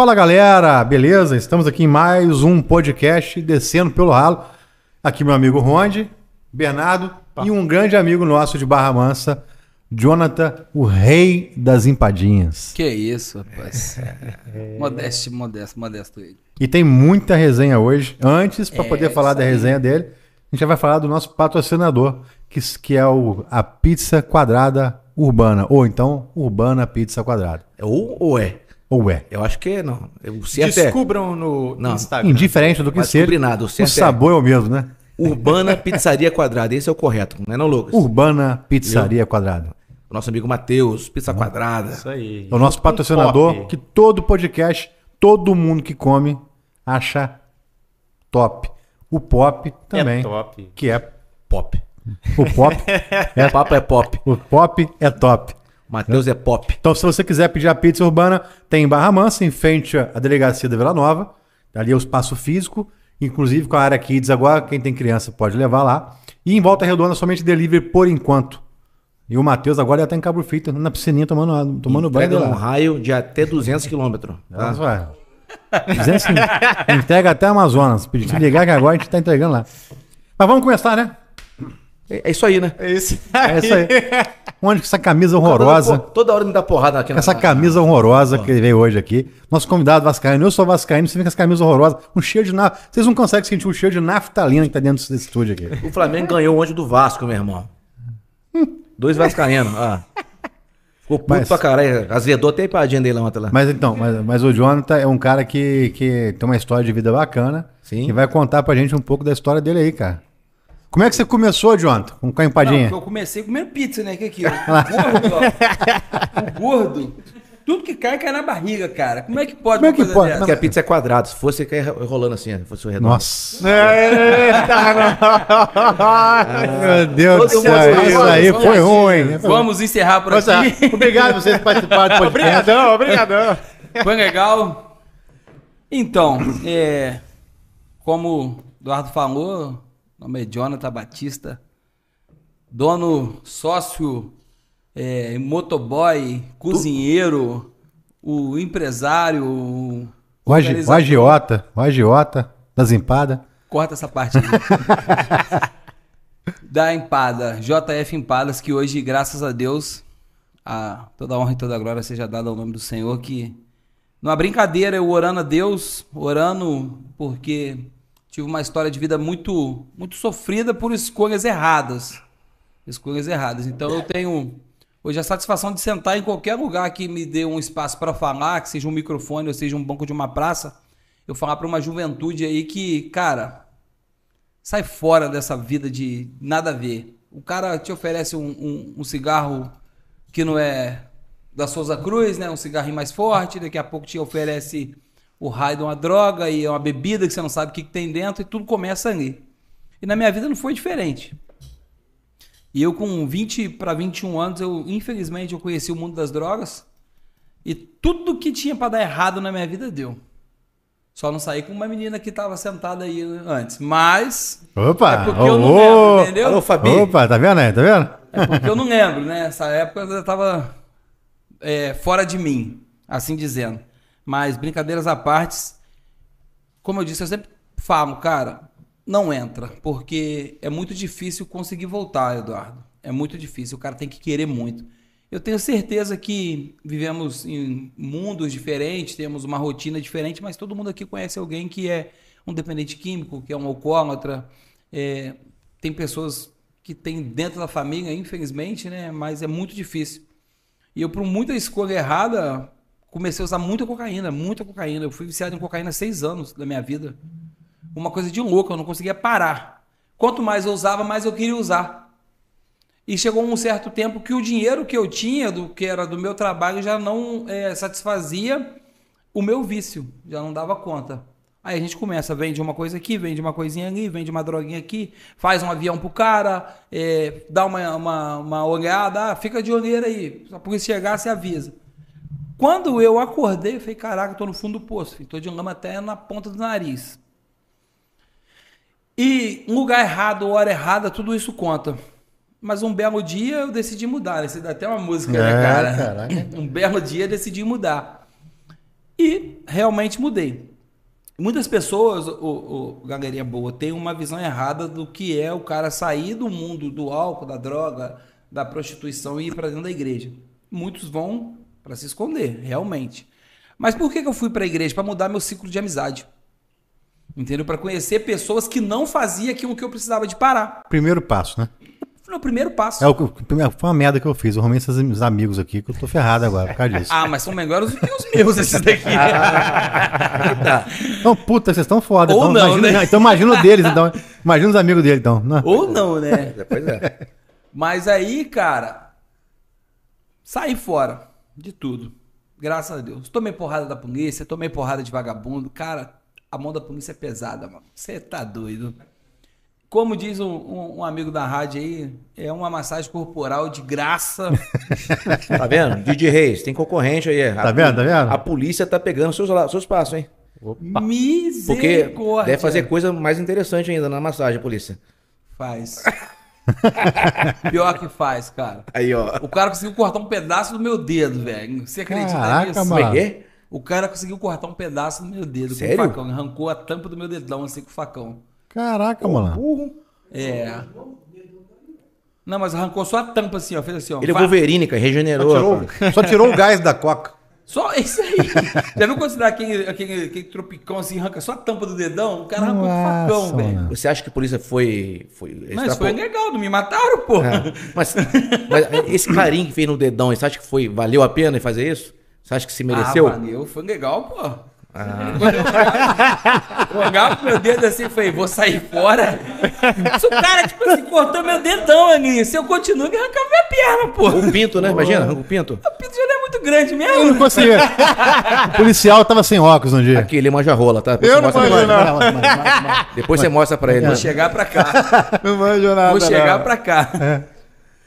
Fala galera, beleza? Estamos aqui em mais um podcast Descendo pelo Ralo. Aqui meu amigo Ronde, Bernardo e um grande amigo nosso de Barra Mansa, Jonathan, o rei das empadinhas. Que isso, rapaz. Modesto, modesto, modesto ele. E tem muita resenha hoje. Antes, para É, poder falar da resenha dele, a gente já vai falar do nosso patrocinador, que, que é o, a Pizza Quadrada Urbana. Ou então, Urbana Pizza Quadrada. É Ou, ou é? Ou é. Eu acho que não. O certo é Descubram no Não, Instagram. Indiferente do que Vai seja, descobrir nada, o o certo é- sabor é o mesmo, né? Urbana Pizzaria Quadrada. Esse é o correto, não é não, Lucas? Urbana Pizzaria Quadrada. O nosso amigo Matheus, Pizza Quadrada. Isso aí. É o nosso patrocinador, pop. que todo podcast, todo mundo que come, acha top. O pop também, É top. que é Pop. o pop. é, O papo é pop. o pop é top. Matheus é pop. Então, se você quiser pedir a pizza urbana, tem em Barra Mansa, em frente à delegacia da Vila Nova. Ali é o espaço físico, inclusive com a área Kids agora, quem tem criança pode levar lá. E em Volta Redonda, somente delivery por enquanto. E o Matheus agora já tá em Cabo Frio, tá na piscininha tomando, tomando banho Entrega um lá. raio de até 200 quilômetros. Tá? vai. Dizendo assim, entrega até Amazonas. Pedi ligar que agora a gente tá entregando lá. Mas vamos começar, né? É, é isso aí, né? É isso É isso aí. Onde que essa camisa Toda, horrorosa, toda hora me dá porrada aqui na essa camisa horrorosa que ele veio hoje aqui. Nosso convidado vascaíno, eu sou vascaíno, você vê com essa camisa horrorosa, um cheiro de naftalina. Vocês não conseguem sentir o cheiro de naftalina que tá dentro desse estúdio aqui. O Flamengo ganhou ontem do Vasco, meu irmão. Dois vascaínos. Ah. Ficou puto Mas- pra caralho. Azedou até a empadinha dele ontem lá. Mas então, mas, mas o Jonathan é um cara que, que tem uma história de vida bacana. Sim. E vai contar pra gente um pouco da história dele aí, cara. Como é que você começou, Jonathan? Com com a Não, empadinha? porque eu comecei comendo pizza, né? Que aqui, ó. Gordo, ó. O gordo. Tudo que cai, cai na barriga, cara. Como é que pode Como é que pode? dessa? Porque a pizza é quadrada. Se fosse, ia rolando assim. Se fosse redondo. Nossa. Eita, Meu Deus do céu, isso aí foi ruim. Vamos encerrar por Nossa, aqui. obrigado por vocês participarem do podcast. Obrigadão, obrigadão. Foi legal. Então, é, como o Eduardo falou, o nome é Jonathan Batista, dono, sócio, é, motoboy, cozinheiro, o empresário, o O, agi, o organizador. agiota, o agiota das empadas. Corta essa parte aí. da Empada, JF Empadas, que hoje, graças a Deus, a toda honra e toda glória seja dada ao nome do Senhor, que numa brincadeira, eu orando a Deus, orando porque tive uma história de vida muito, muito sofrida por escolhas erradas. Escolhas erradas. Então eu tenho hoje a satisfação de sentar em qualquer lugar que me dê um espaço para falar, que seja um microfone ou seja um banco de uma praça, eu falar para uma juventude aí que, cara, sai fora dessa vida de nada a ver. O cara te oferece um, um- um cigarro que não é da Souza Cruz, né? Um cigarrinho mais forte, daqui a pouco te oferece o raio de uma droga e é uma bebida que você não sabe o que, que tem dentro e tudo começa ali. E na minha vida não foi diferente. E eu com 20 para 21 anos, eu infelizmente eu conheci o mundo das drogas e tudo que tinha para dar errado na minha vida deu. Só não saí com uma menina que estava sentada aí antes, mas Opa! é porque eu não lembro, entendeu? Alô, Fabi. Opa, tá vendo aí? Tá vendo? É porque eu não lembro, né? Essa época eu já tava é, fora de mim, assim dizendo. Mas brincadeiras à parte, como eu disse, eu sempre falo, cara, não entra, porque é muito difícil conseguir voltar, Eduardo. É muito difícil, o cara tem que querer muito. Eu tenho certeza que vivemos em mundos diferentes, temos uma rotina diferente, mas todo mundo aqui conhece alguém que é um dependente químico, que é um alcoólatra. é, tem pessoas que tem dentro da família, infelizmente, né? Mas é muito difícil. E eu, por muita escolha errada, comecei a usar muita cocaína, muita cocaína. Eu fui viciado em cocaína seis anos da minha vida. Uma coisa de louco, eu não conseguia parar. Quanto mais eu usava, mais eu queria usar. E chegou um certo tempo que o dinheiro que eu tinha, do que era do meu trabalho, já não eh, satisfazia o meu vício, já não dava conta. Aí a gente começa, vende uma coisa aqui, vende uma coisinha ali, vende uma droguinha aqui, faz um avião pro cara, eh, dá uma, uma, uma olhada, ah, fica de olheira aí, se a polícia chegar, você avisa. Quando eu acordei, eu falei, caraca, tô no fundo do poço, tô de lama até na ponta do nariz. E um lugar errado, hora errada, tudo isso conta. Mas um belo dia eu decidi mudar. Né? Você dá até uma música, né, É, cara? caraca. Um belo dia eu decidi mudar. E realmente mudei. Muitas pessoas, o, o galerinha boa, tem uma visão errada do que é o cara sair do mundo do álcool, da droga, da prostituição e ir para dentro da igreja. Muitos vão para se esconder, realmente. Mas por que, que eu fui para a igreja? Para mudar meu ciclo de amizade. Entendeu? Para conhecer pessoas que não faziam aquilo que eu precisava de parar. Primeiro passo, né? Foi o primeiro passo. É o, que- foi uma merda que eu fiz. Eu arrumei esses amigos aqui que eu tô ferrado agora por causa disso. Ah, mas são melhores do que os meus, esses daqui. Então, puta, vocês estão foda. Ou então, não, imagina, né? então imagina o deles, então. Imagina os amigos dele, então. Não. Ou não, né? Pois é. Mas aí, cara, saí fora de tudo. Graças a Deus. Tomei porrada da polícia, tomei porrada de vagabundo. Cara, a mão da polícia é pesada, mano. Você tá doido. Como diz um, um- um amigo da rádio aí, é uma massagem corporal de graça. Tá vendo? Didi Reis, tem concorrente aí. A Tá vendo, tá vendo? A polícia tá pegando seus, seus passos, hein? Porque Misericórdia. deve fazer coisa mais interessante ainda na massagem, a polícia. Faz. Pior que faz, cara. Aí, ó. O cara conseguiu cortar um pedaço do meu dedo, velho. Você acredita Caraca, nisso? mano. É que é? O cara conseguiu cortar um pedaço do meu dedo Sério? com o facão. Arrancou a tampa do meu dedão assim com o facão. Caraca, mano. Burro. É. Não, mas arrancou só a tampa assim, ó. Fez assim, ó. Ele é. Wolverine, cara, regenerou. rapaz. Só tirou o gás da coca. Só isso aí. Já viu quando você dá aquele, aquele, aquele tropicão assim, arranca só a tampa do dedão? O cara arrancou com o facão, velho. Você acha que a polícia foi. foi Mas foi legal, não me mataram, pô. É. Mas, mas esse carinho que fez no dedão, você acha que foi, valeu a pena fazer isso? Você acha que se mereceu? Ah, valeu, foi legal, pô. Eu olhava pro meu dedo assim e falei, vou sair fora. Se o cara, tipo assim, cortou meu dedão ali, se eu continuo, ele arrancava minha perna, pô. o pinto, né? Imagina, arranca o pinto. O pinto já não é muito grande Eu mesmo. não conseguia. O policial tava sem óculos um dia. Aqui, ele manja rola, tá? Depois Eu não manjo, não. Depois você mostra pra ele. Vou né? chegar pra cá. Não manjo nada. Vou chegar não. pra cá.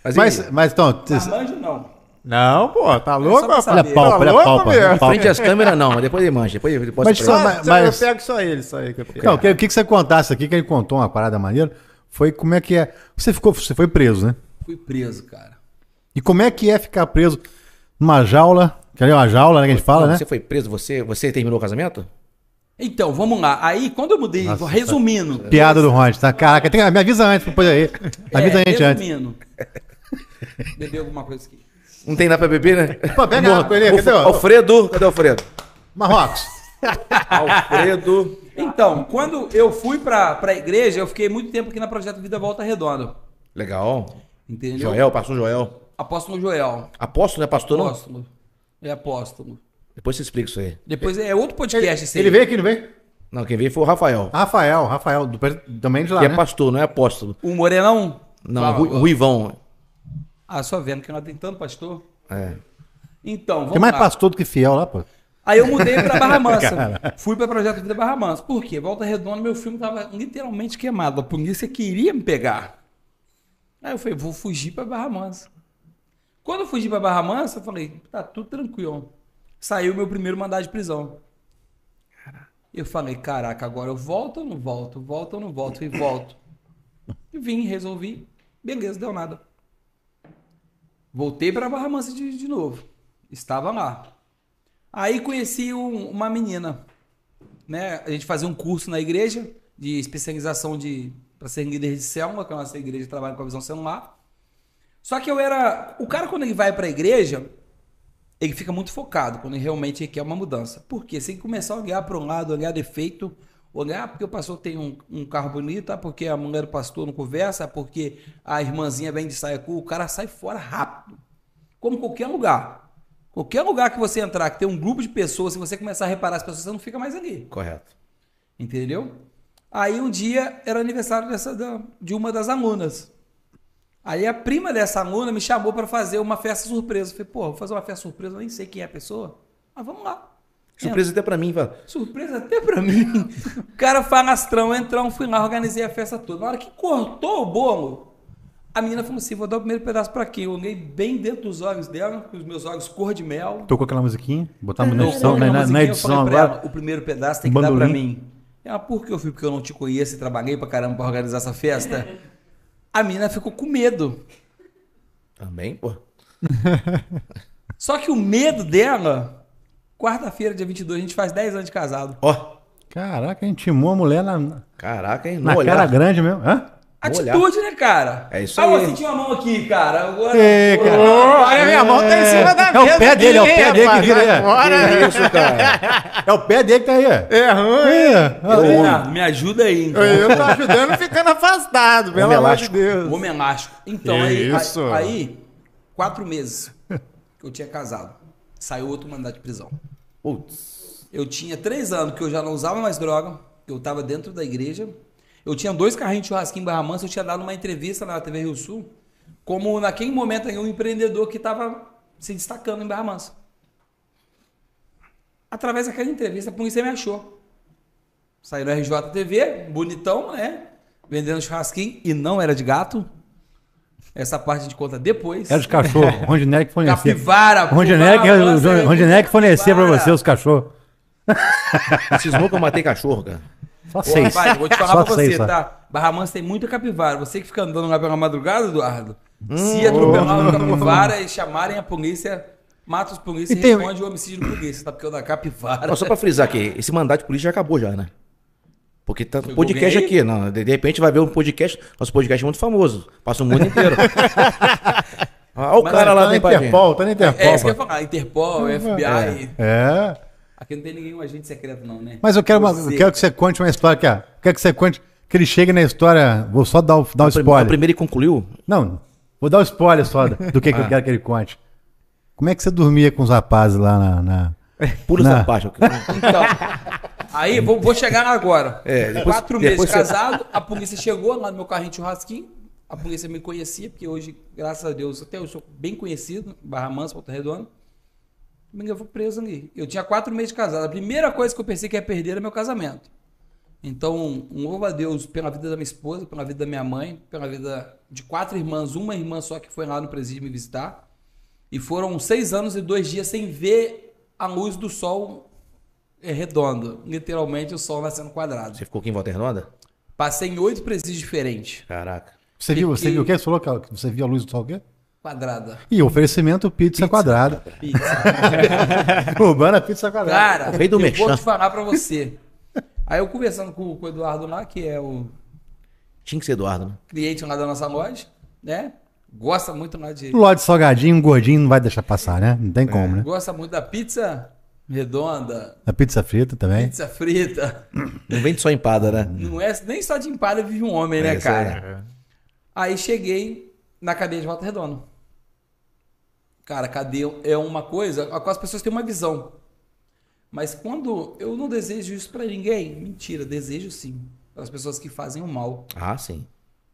Mas, Mas, e- mas então, Não manjo, não. Não, pô, tá louco, pra rapaz? olha a palpa, olha a louco, palpa. meu? olha a palpa. frente às câmeras não, mas depois ele manja. Depois ele mostra Mas só- ele. mas- Só- mas- Eu pego só ele, só aí que eu pego. Não, o que, que você contasse aqui, que ele contou uma parada maneira, foi como é que é. Você ficou, você foi preso, né? Fui preso, cara. E como é que é ficar preso numa jaula, que ali é uma jaula, né, que a gente fala, Não, né? Você foi preso, você, você terminou o casamento? Então, vamos lá. Aí, quando eu mudei, Nossa, resumindo. Piada do Ronde, tá? Caraca, tem, me avisa antes, depois aí. Avisa a gente é, antes. resumindo. Beber alguma coisa aqui. Não tem nada pra beber, né? Pô, pega água ali, cadê? o- Alfredo, cadê o Alfredo? Marrocos. Alfredo. Então, quando eu fui pra, pra igreja, eu fiquei muito tempo aqui na Projeto Vida Volta Redonda. Legal. Entendeu? Joel, pastor Joel. Apóstolo Joel. Apóstolo, não é pastor, não? Apóstolo. É apóstolo. Depois você explica isso aí. Depois é outro podcast esse aí. Ele veio aqui, não veio? Não, quem veio foi o Rafael. Rafael, Rafael, do, também de lá, que é né? pastor, não é apóstolo. O Morenão? Não, Fala. Rui, Ruivão. Ah, só vendo que ela tem tanto pastor. É. Então, vamos Tem mais lá. pastor do que fiel lá, pô. Aí eu mudei pra Barra Mansa. Fui pra Projeto Vida Barra Mansa. Por quê? Volta Redonda, meu filme tava literalmente queimado. A polícia queria me pegar. Aí eu falei, vou fugir pra Barra Mansa. Quando eu fugi pra Barra Mansa, eu falei, tá tudo tranquilo. Saiu meu primeiro mandado de prisão. Eu falei, caraca, agora eu volto ou não volto? Volto ou não volto? E volto. E vim, resolvi. Beleza, deu nada. Voltei pra Barra Mansa de, de novo. Estava lá. Aí conheci um- uma menina, né? A gente fazia um curso na igreja de especialização de para ser líder de célula, que a nossa igreja trabalha com a visão celular. Só que eu era, o cara quando ele vai para a igreja, ele fica muito focado quando ele realmente quer uma mudança. Porque se ele começar a olhar para um lado, olhar defeito, olhar porque o pastor tem um, um carro bonito, ah, porque a mulher do pastor não conversa, ah, porque a irmãzinha vem de saia curta, o cara sai fora rápido. Como qualquer lugar. Qualquer lugar que você entrar, que tem um grupo de pessoas, se você começar a reparar as pessoas, você não fica mais ali. Correto. Entendeu? Aí um dia era aniversário dessa, de uma das alunas. Aí a prima dessa aluna me chamou para fazer uma festa surpresa. Eu falei, pô, vou fazer uma festa surpresa, eu nem sei quem é a pessoa. Mas vamos lá. Surpresa até pra mim, fala. Surpresa até pra mim. O cara falastrão, entrão, fui lá, organizei a festa toda. Na hora que cortou o bolo, a menina falou assim: vou dar o primeiro pedaço pra quem? Eu olhei bem dentro dos olhos dela, com os meus olhos cor de mel. Tocou aquela musiquinha, botamos na edição, coloquei na, na edição falei pra agora. ela, o primeiro pedaço tem que dar pra Bandolim. mim. Ela, por que eu fui? Porque eu não te conheço e trabalhei pra caramba pra organizar essa festa. A menina ficou com medo. Também, pô. Só que o medo dela Quarta-feira, dia 22, a gente faz 10 anos de casado. Ó, Caraca, a gente timou a mulher na, na caraca, hein? No cara olhar. grande mesmo. Hã? Atitude, né, cara? É isso ah, aí. eu senti uma mão aqui, cara. Agora. Ê, cara. Olha, minha mão tá em cima da É o mesa pé dele, é o pé dele que vira aí. Agora Que isso, cara? É o pé dele que tá aí. ó. é ruim. É. Leonardo, me ajuda aí, então. Eu tô ajudando ficando afastado, pelo amor de. Deus. Homem elástico. Então, aí, isso? aí, aí, quatro meses que eu tinha casado. Saiu outro mandato de prisão. Putz. Eu tinha três anos que eu já não usava mais droga. Eu tava dentro da igreja. Eu tinha dois carrinhos de churrasquinho em Barra Mansa. Eu tinha dado uma entrevista na TV Rio Sul. Como naquele momento aí, um empreendedor que estava se destacando em Barra Mansa. Através daquela entrevista, a polícia me achou. Saí no RJTV, bonitão, né? Vendendo churrasquinho. E não era de gato. Essa parte a gente conta depois. Era de cachorro. Rondinelli que fornecia. Capivara. Mansa, é Rondinelli que fornecia pra capivara. você os cachorros. Cismou que eu matei cachorro, cara. Só seis. rapaz, vou te falar Só pra você, seis, tá? Barra Mansa tem muita capivara. Você que fica andando lá pela madrugada, Eduardo, se atropelar uma capivara e chamarem a polícia, mata os polícias E e, tem- responde o homicídio de polícia, tá? Porque o da capivara. Só pra frisar aqui, esse mandato de polícia já acabou já, né? Porque tá Foi podcast aqui, não, de, de repente vai ver um podcast, nosso podcast é muito famoso, passa o mundo inteiro. Olha o Mas cara Tá lá na do Empadinha. Interpol, tá na Interpol. É, isso que eu ia falar. Interpol, FBI. É. Aqui não tem nenhum agente secreto, não, né? Mas eu quero, uma- eu quero que você conte uma história aqui, ó. Eu Quero que você conte que ele chegue na história. Vou só dar o, dar o spoiler. primeira ele concluiu, Não, vou dar o spoiler só do que, que eu Ah. quero que ele conte. Como é que você dormia com os rapazes lá na. na- pula Na- parte. Então, aí vou, vou chegar agora. É, depois- Quatro meses você- casado, a polícia chegou lá no meu carrinho de churrasquinho. A polícia me conhecia, porque hoje, graças a Deus, até eu sou bem conhecido, Barra Mansa, Volta Redonda. Me levou preso ali. Eu tinha quatro meses de casado. A primeira coisa que eu pensei que ia perder era meu casamento. Então, um louvo a Deus pela vida da minha esposa, pela vida da minha mãe, pela vida de quatro irmãs, uma irmã só que foi lá no presídio me visitar. E foram seis anos e dois dias sem ver a luz do sol é, redonda. Literalmente o sol nascendo quadrado. Você ficou aqui em Volta Redonda? Passei em oito presídios diferentes. Caraca. Você viu, você viu o quê? Você falou que você viu a luz do sol o quê? Quadrada. E oferecimento pizza, quadrada. Pizza. Urbana pizza quadrada. Cara, rei do eu vou te falar pra você. Aí eu conversando com, com o Eduardo lá, que é o Tinha que ser Eduardo, né? cliente lá da nossa loja, né? Gosta muito lá de. Ló de salgadinho, um gordinho não vai deixar passar, né? Não tem como, né? Gosta muito da pizza redonda, A pizza frita também. pizza frita. Não vem de só empada, né? Não é nem só de empada vive um homem, né, É aí. cara? Aí cheguei na cadeia de Volta Redonda. Cara, cadeia é uma coisa a qual as pessoas têm uma visão. Mas quando eu não desejo isso pra ninguém, mentira, desejo sim. Para as pessoas que fazem o mal. Ah, sim.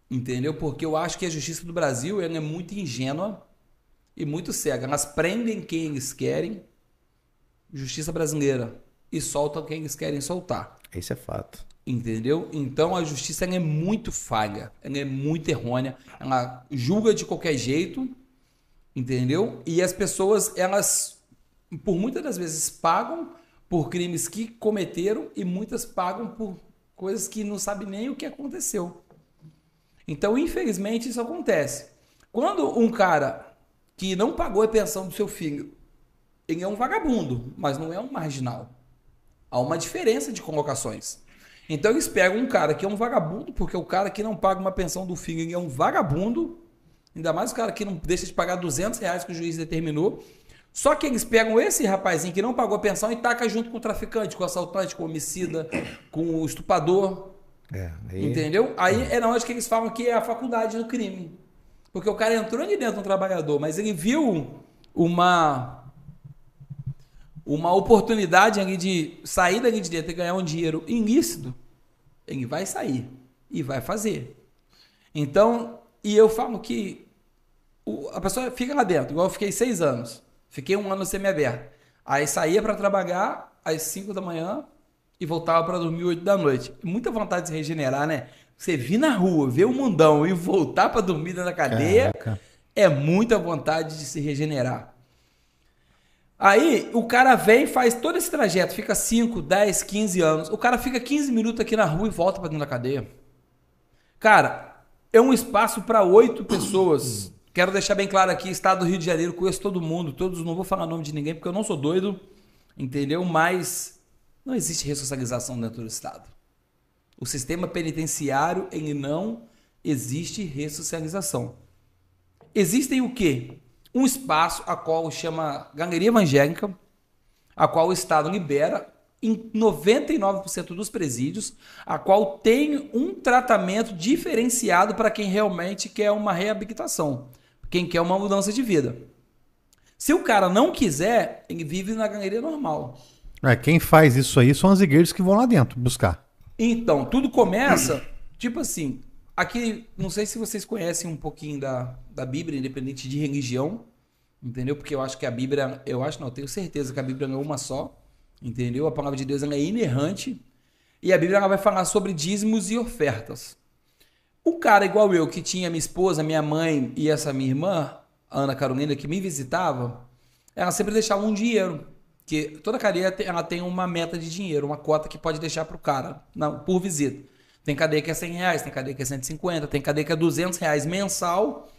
Entendeu? Porque eu acho que a justiça do Brasil ela é muito ingênua e muito cega. Elas prendem quem eles querem, justiça brasileira, e soltam quem eles querem soltar. Esse é fato. Entendeu? Então a justiça é muito falha, ela é muito errônea, ela julga de qualquer jeito, entendeu? E as pessoas, elas, por muitas das vezes, pagam por crimes que cometeram e muitas pagam por coisas que não sabem nem o que aconteceu. Então, infelizmente, isso acontece. Quando um cara que não pagou a pensão do seu filho, ele é um vagabundo, mas não é um marginal. Há uma diferença de colocações. Então eles pegam um cara que é um vagabundo, porque o cara que não paga uma pensão do filho ele é um vagabundo, ainda mais o cara que não deixa de pagar 200 reais que o juiz determinou. Só que eles pegam esse rapazinho que não pagou a pensão e taca junto com o traficante, com o assaltante, com o homicida, com o estuprador, É, aí... Entendeu? Aí é na hora que eles falam que é a faculdade do crime. Porque o cara entrou ali dentro do trabalhador, mas ele viu uma uma oportunidade ali de sair dali de dentro e ganhar um dinheiro ilícito, ele vai sair e vai fazer. Então, e eu falo que o- a pessoa fica lá dentro, igual eu fiquei seis anos. Fiquei um ano semi-aberto. Aí saía para trabalhar às 5 da manhã e voltava para dormir 8 da noite. Muita vontade de se regenerar, né? Você vir na rua, ver o mundão e voltar para dormir dentro da cadeia Caraca. é muita vontade de se regenerar. Aí o cara vem, faz todo esse trajeto, fica 5, 10, 15 anos. O cara fica 15 minutos aqui na rua e volta para dentro da cadeia. Cara, é um espaço para oito pessoas. Quero deixar bem claro aqui, estado do Rio de Janeiro, conheço todo mundo, todos, não vou falar nome de ninguém porque eu não sou doido. entendeu? Mas não existe ressocialização dentro do Estado. O sistema penitenciário, ele não existe ressocialização. Existem o quê? Um espaço a qual chama Galeria Evangélica, a qual o Estado libera em 99% dos presídios, a qual tem um tratamento diferenciado para quem realmente quer uma reabilitação, quem quer uma mudança de vida. Se o cara não quiser, ele vive na galeria normal. É, quem faz isso aí são as igrejas que vão lá dentro buscar. Então, tudo começa, tipo assim, aqui, não sei se vocês conhecem um pouquinho da, da Bíblia, independente de religião, entendeu? Porque eu acho que a Bíblia, eu acho não, tenho certeza que a Bíblia não é uma só, entendeu? A palavra de Deus é inerrante e a Bíblia ela vai falar sobre dízimos e ofertas. O cara igual eu, que tinha minha esposa, minha mãe e essa minha irmã, Ana Carolina, que me visitava, ela sempre deixava um dinheiro. Que toda cadeia ela tem uma meta de dinheiro, uma cota que pode deixar pro cara na- por visita. Tem cadeia que é 100 reais, tem cadeia que é 150, tem cadeia que é 200 reais mensal.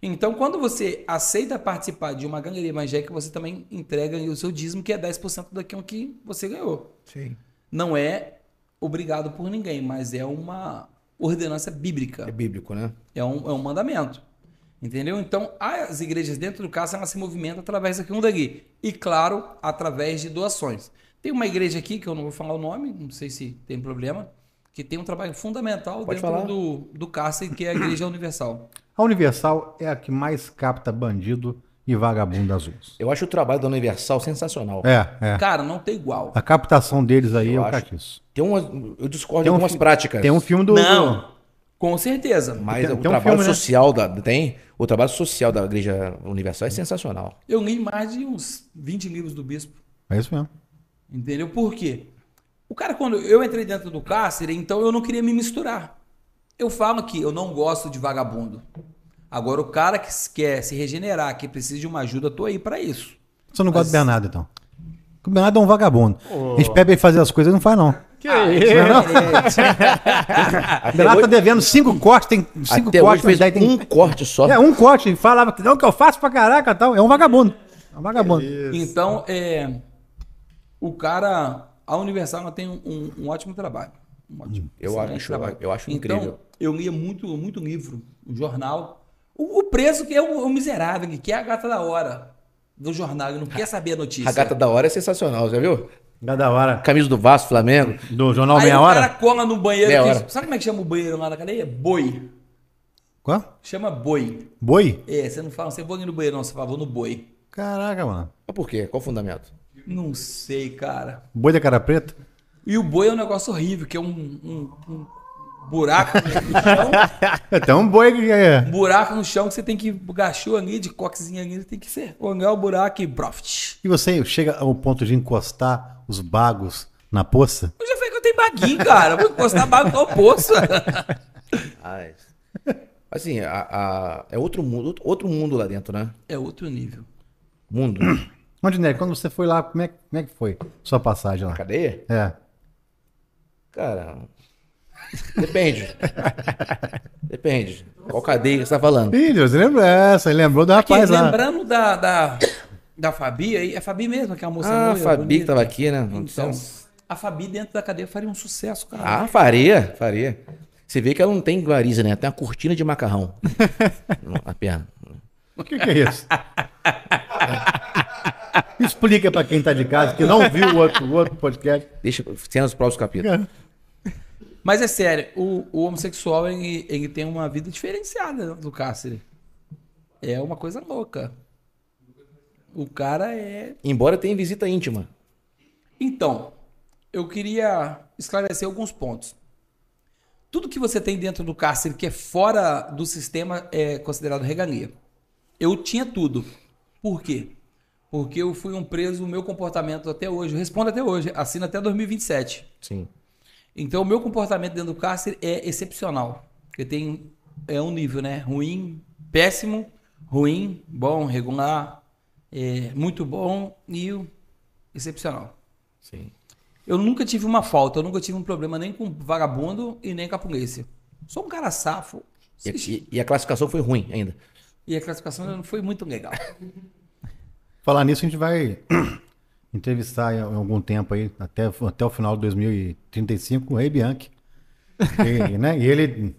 Então, quando você aceita participar de uma galeria evangélica, você também entrega o seu dízimo, que é 10% daquilo que você ganhou. Sim. Não é obrigado por ninguém, mas é uma ordenança bíblica. É bíblico, né? É um, é um mandamento. Entendeu? Então, as igrejas dentro do caso, elas se movimentam através daquilo dali. E, claro, através de doações. Tem uma igreja aqui, que eu não vou falar o nome, não sei se tem problema, que tem um trabalho fundamental Pode dentro falar. do, do cárcere, que é a Igreja Universal. A Universal é a que mais capta bandido e vagabundo azuis. Eu acho o trabalho da Universal sensacional. É, é. Cara, não tem igual. A captação deles aí Eu é o acho. catiço. Tem umas, eu discordo Tem de um algumas fi- práticas. Tem um filme do. Não, com certeza. Mas Tem- o tem um trabalho filme, né? social da tem, o trabalho social da Igreja Universal é sensacional. Eu li mais de uns 20 livros do bispo. É isso mesmo. Entendeu? Por quê? O cara, quando eu entrei dentro do cárcere, então eu não queria me misturar. Eu falo que eu não gosto de vagabundo. Agora, o cara que quer se regenerar, que precisa de uma ajuda, eu tô aí pra isso. Você não gosta do Bernardo, então? O Bernardo é um vagabundo. A gente pede ele fazer as coisas e não faz, não. Que Ah, isso? é Não, diferente. O Bernardo tá devendo cinco cortes, tem cinco Até hoje cortes, mas daí tem. um corte só. É, um corte. Ele falava que não, que eu faço pra caraca e tal. É um vagabundo. É um vagabundo. Então, é, o cara, a Universal ela tem um, um- um ótimo trabalho. Um ótimo, Eu excelente acho- trabalho. eu acho então, incrível. eu lia muito, muito livro, um jornal. O, o preço que é o, o miserável, que é a gata da hora do jornal, ele não quer saber a notícia. A gata da hora é sensacional, já viu? É da hora. Camisa do Vasco, Flamengo. Do Jornal Aí Meia o Hora? cara cola no banheiro. Que- sabe como é que chama o banheiro lá na cadeia? Boi. Qual? Chama boi. Boi? É, você não fala, você vou no banheiro, não, você fala, vou no boi. Caraca, mano. Mas por quê? Qual o fundamento? Não sei, cara. Boi da cara preta? E o boi é um negócio horrível, que é um, um- um buraco no chão. Então, um boi que é. Um buraco no chão que você tem que gachou ali, de coquezinha ali, tem que ser. Olhar o buraco e broft. E você chega ao ponto de encostar os bagos na poça? Eu já falei que eu tenho baguinho, cara. Vou encostar bago no poço. Ai. Assim, a, a- é outro mundo, outro mundo lá dentro, né? É outro nível. Mundo. Onde, Nery, quando você foi lá, como é, como é que foi sua passagem lá? Cadeia? É. Cara. Depende. Depende. Qual cadeia que você tá falando? Ih, Deus, lembra essa? Ele lembrou do Aqui, rapaz lá. lembrando da, da, da Fabi, aí, é a Fabi mesmo, que é a moça Ah, a Fabi que tava aqui, né? Então, a Fabi dentro da cadeia faria um sucesso, cara. Ah, faria, faria. Você vê que ela não tem guariza, né? Tem uma cortina de macarrão na perna. O que, que é isso? Explica pra quem tá de casa que não viu o outro, o outro podcast. Deixa cenas dos próximos capítulos. Mas é sério, o, o homossexual ele, ele tem uma vida diferenciada do cárcere. É uma coisa louca. O cara é. Embora tenha visita íntima. Então, eu queria esclarecer alguns pontos. Tudo que você tem dentro do cárcere que é fora do sistema é considerado regalia. Eu tinha tudo. Por quê? Porque eu fui um preso, o meu comportamento até hoje, respondo até hoje, assino até 2027. Sim. Então, o meu comportamento dentro do cárcere é excepcional. Porque tem é um nível, né? Ruim, péssimo, ruim, bom, regular, é, muito bom e excepcional. Sim. Eu nunca tive uma falta, eu nunca tive um problema nem com vagabundo e nem com a polícia. Sou um cara safo. E, e- e a classificação foi ruim ainda. E a classificação não foi muito legal. Falar nisso, a gente vai entrevistar em algum tempo aí, até, até o final de 2035, o Rei Bianchi. E, né, e ele.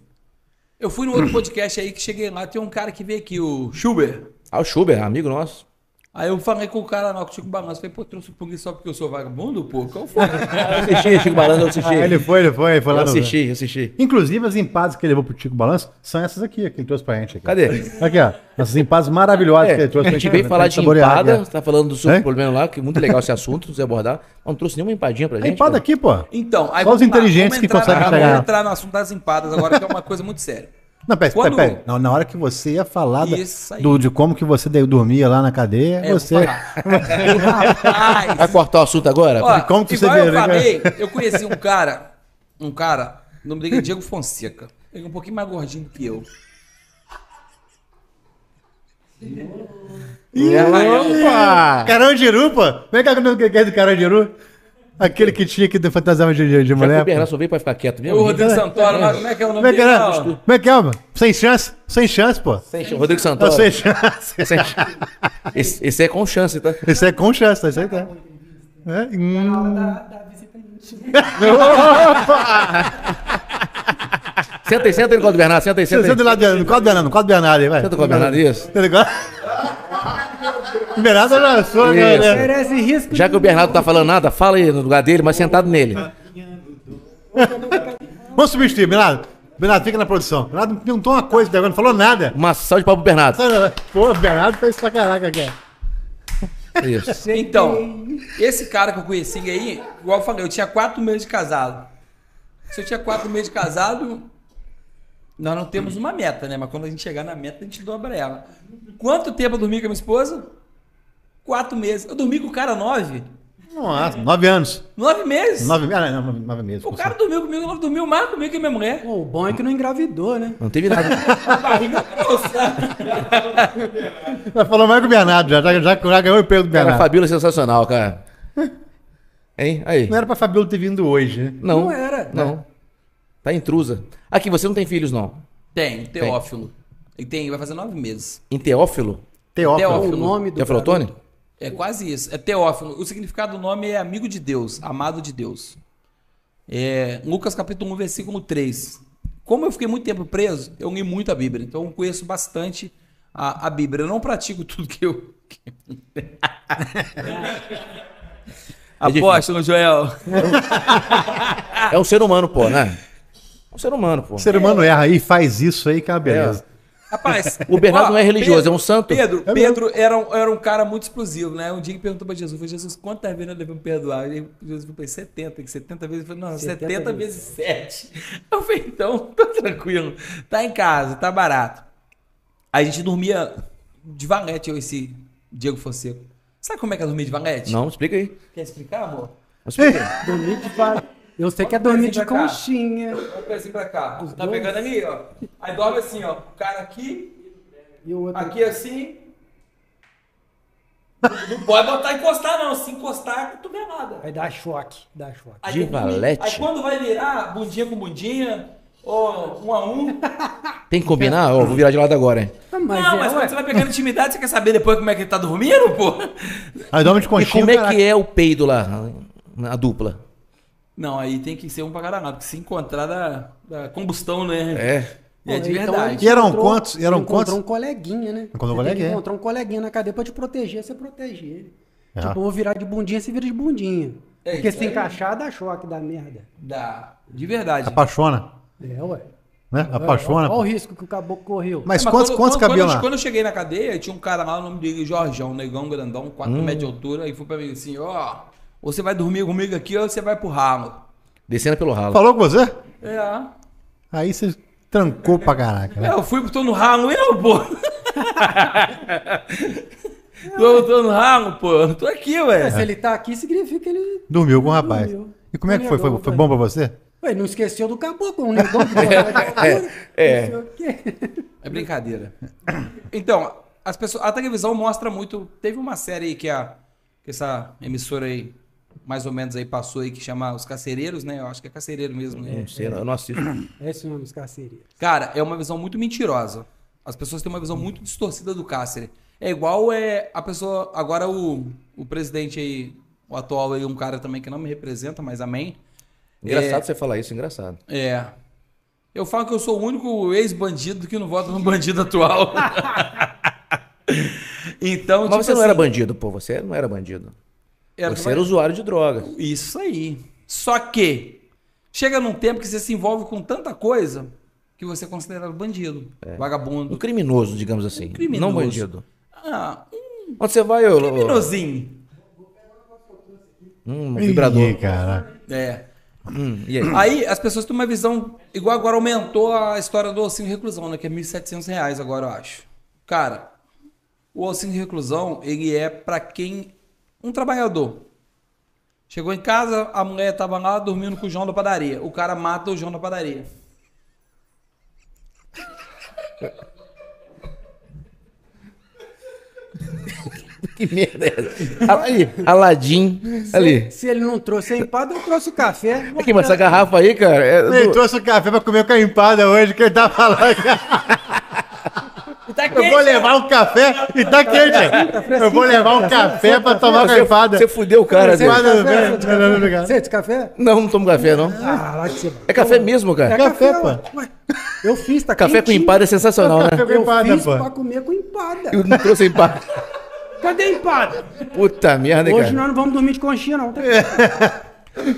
Eu fui no outro podcast aí que cheguei lá, tem um cara que veio aqui, o Schubert. Ah, o Schubert, amigo nosso. Aí eu falei com o cara lá, com o Chico Balanço. Falei, pô, trouxe por só porque eu sou vagabundo, pô? Qual foi? Eu assisti, Chico Balanço, eu assisti. Ah, ele foi, ele foi, ele foi Eu lá no. assisti, eu assisti. Inclusive, as empadas que ele levou pro Tico Balanço são essas aqui, que ele trouxe pra gente. Aqui. Cadê? Aqui, ó. Essas empadas maravilhosas É, que ele trouxe a pra gente veio falar de saborear empada, você tá falando do seu problema lá, que é muito legal esse assunto, você abordar. Mas não trouxe nenhuma empadinha pra ó. A gente. empada pô. aqui, pô. Então, aí Só os inteligentes vamos que conseguem chegar. Vamos entrar no assunto das empadas agora, que é uma coisa muito séria. Não, pera, Quando- pera, pera. Na, na hora que você ia falar da- do, de como que você de- dormia lá na cadeia, É, você. Rapaz, Vai cortar o assunto agora? Ó, De como que você eu né, falei, eu conheci um cara, um cara, o nome dele é Diego Fonseca. Ele é um pouquinho mais gordinho que eu. Opa! Carandiru, pô! Vem cá, é que é do Carandiru? Aquele que tinha que de fantasma de, de, mulher. o Bernardo só veio pra ficar quieto mesmo. O Rodrigo Santoro, lá, como é que é o nome é dele? Como é que é, mano? Sem chance? Sem chance, pô. Sem chance. Rodrigo Não, Santoro. sem chance. Sem chance. Esse, esse é com chance, tá? Esse é com chance, esse aí tá. É? Hum. Senta aí, senta aí no colo do Bernardo, senta aí, senta aí. Senta no quadro do Bernardo, no do Bernardo aí, vai. Senta com o Bernardo, isso. Senta igual. Bernardo já sou, né? Merece risco. Já que o Bernardo não tá falando nada, fala aí no lugar dele, mas sentado nele. Vamos substituir, Bernardo. Bernardo, fica na produção. Bernardo perguntou uma coisa até agora, não falou nada. Uma salva de pau pro Bernardo. Pô, o Bernardo fez pra caraca aqui. Isso. Então, esse cara que eu conheci aí, igual eu falei, eu tinha quatro meses de casado. Se eu tinha quatro meses de casado, nós não temos uma meta, né? Mas quando a gente chegar na meta, a gente dobra ela. Quanto tempo eu dormi com a minha esposa? Quatro meses. Eu dormi com o cara nove. Nossa, nove anos. Nove meses. Nove, ah, não, nove, nove meses. O cara dormiu comigo, dormiu mais comigo que a minha mulher. Pô, o bom é que não engravidou, né? Não teve nada. A barriga grossa. Já falou mais com o Bernardo, já, já, já, já ganhou o pelo do Cara, a Bernardo. Fabíola é sensacional, cara. Hein? Aí. Não era pra Fabiola ter vindo hoje, né? Não. Não era. Não. Tá intrusa. Aqui, você não tem filhos, não. Tem, Teófilo. Ele tem, vai fazer nove meses. Em Teófilo? Teófilo. Teófilo. O nome do. Teófilo. Tony? É quase isso. É Teófilo. O significado do nome é amigo de Deus, amado de Deus. É Lucas capítulo 1, versículo 3. Como eu fiquei muito tempo preso, eu li muito a Bíblia. Então eu conheço bastante a, a Bíblia. Eu não pratico tudo que eu. Apóstolo Joel. É um ser humano, pô, né? É um ser humano, pô. O ser humano erra aí, faz isso aí, que é uma beleza. Rapaz, O Bernardo não é religioso, é um santo. Pedro, É Pedro era, um, era um cara muito explosivo, né? Um dia que perguntou pra Jesus, foi Jesus, quantas vezes eu devemos perdoar? E Jesus falou, 70, que 70 vezes. Eu falei, não, 70, 70 vezes 7. Eu falei, então, tá tranquilo. Tá em casa, tá barato. Aí a gente dormia de valete, eu e esse Diego Fonseca. Sabe como é que é dormir de valete? Não, explica aí. Quer explicar, amor? Explica aí. Dormir de fa- Eu sei que é dormir de cá. conchinha. Vamos pegar assim pra cá. Tá pegando ali, ó. Aí dorme assim, ó. O cara aqui, E o outro. Aqui assim. Não pode botar encostar, não. Se encostar, tu vê nada. Vai dar choque. Dá choque. Aí, De valete? Aí quando vai virar, bundinha com bundinha, ou um a um. Tem que combinar? Ó, vou virar de lado agora, hein? Ah, mas não, é, mas ué. quando você vai pegando intimidade, você quer saber depois como é que ele tá dormindo, pô? Aí dorme de E conchinha. como é que é o peido lá, a dupla? Não, aí tem que ser um pra cada lado, porque se encontrar da, da combustão, né? É. É de Então, verdade. E eram encontrou- quantos? E eram encontrou quantos? um coleguinha, né? Encontrou um coleguinha. que encontrar um coleguinha na cadeia pra te proteger, você protege ele. Ah. Tipo, eu vou virar de bundinha, você vira de bundinha. É Porque se aí. encaixar, dá choque, dá merda. Dá. De verdade. Apaixona, É, ué. né? Apaixona. Olha o risco que o caboclo correu. Mas É, quantos, quando, quantos quando, cabiam quando, lá? quando eu cheguei na cadeia, tinha um cara lá, o nome dele Jorjão, negão grandão, 4 Hum. metros de altura, e foi pra mim assim, ó, ou você vai dormir comigo aqui ou você vai pro ralo. Descendo pelo ralo. Falou com você? É. Aí você trancou pra caraca, né? É, eu fui, tô no ralo, eu, pô. tô, tô no ralo, pô. Tô aqui, É, ué. Se ele tá aqui, significa que ele. Dormiu com o rapaz. Dormiu. E como é que foi? Foi, foi foi. bom pra você? Ué, não esqueceu do caboclo, um negão de É. Quê. É brincadeira. Então, as pessoas, a televisão mostra muito. Teve uma série aí que a que essa emissora aí mais ou menos aí passou aí que chama Os Carcereiros, né? Eu acho que é carcereiro mesmo, né? Não sei, eu não assisto. Esse nome dos carcereiros. Cara, é uma visão muito mentirosa. As pessoas têm uma visão muito distorcida do cárcere. É igual é a pessoa. Agora o, o presidente aí, o atual aí, um cara também que não me representa, mas amém. Engraçado você falar isso, engraçado. É. Eu falo que eu sou o único ex-bandido que não vota no bandido atual. então, Mas tipo você não era assim, bandido, pô. Você não era bandido. Era Você era usuário de drogas. Isso aí. Só que chega num tempo que você se envolve com tanta coisa que você é considerado bandido, Um vagabundo. criminoso, digamos assim. criminoso. Não bandido. Ah, um Onde você vai, ô? ô, criminosinho. Hum, um vibrador. Ih, cara. É. Hum, e aí? Aí as pessoas têm uma visão. Igual agora aumentou a história do ossinho de reclusão, né? Que é 1.700 reais agora, eu acho. Cara, o ossinho de reclusão, ele é pra quem. Um trabalhador. Chegou em casa, a mulher tava lá dormindo com o João da padaria. O cara mata o João da padaria. Que merda é essa? Aí, Aladim. Ali. Se ele não trouxe a empada, eu trouxe o café. Aqui, mas essa garrafa aí, cara. É Ele do- trouxe o café pra comer com a empada hoje, que ele tá falando. Tá Eu vou levar um café e tá quente. Eu vou levar um café pra tomar com a empada. Você fudeu o cara. Obrigado. Você é de café? Não, não tomo café, não. Ah. É café mesmo, cara. É café, pô. Eu fiz, tá Café com empada é sensacional, né? Café com Eu fiz pô. pra comer com empada. Eu não trouxe empada. Cadê a empada? Puta merda, Hoje cara. nós não vamos dormir de conchinha, não. Tá?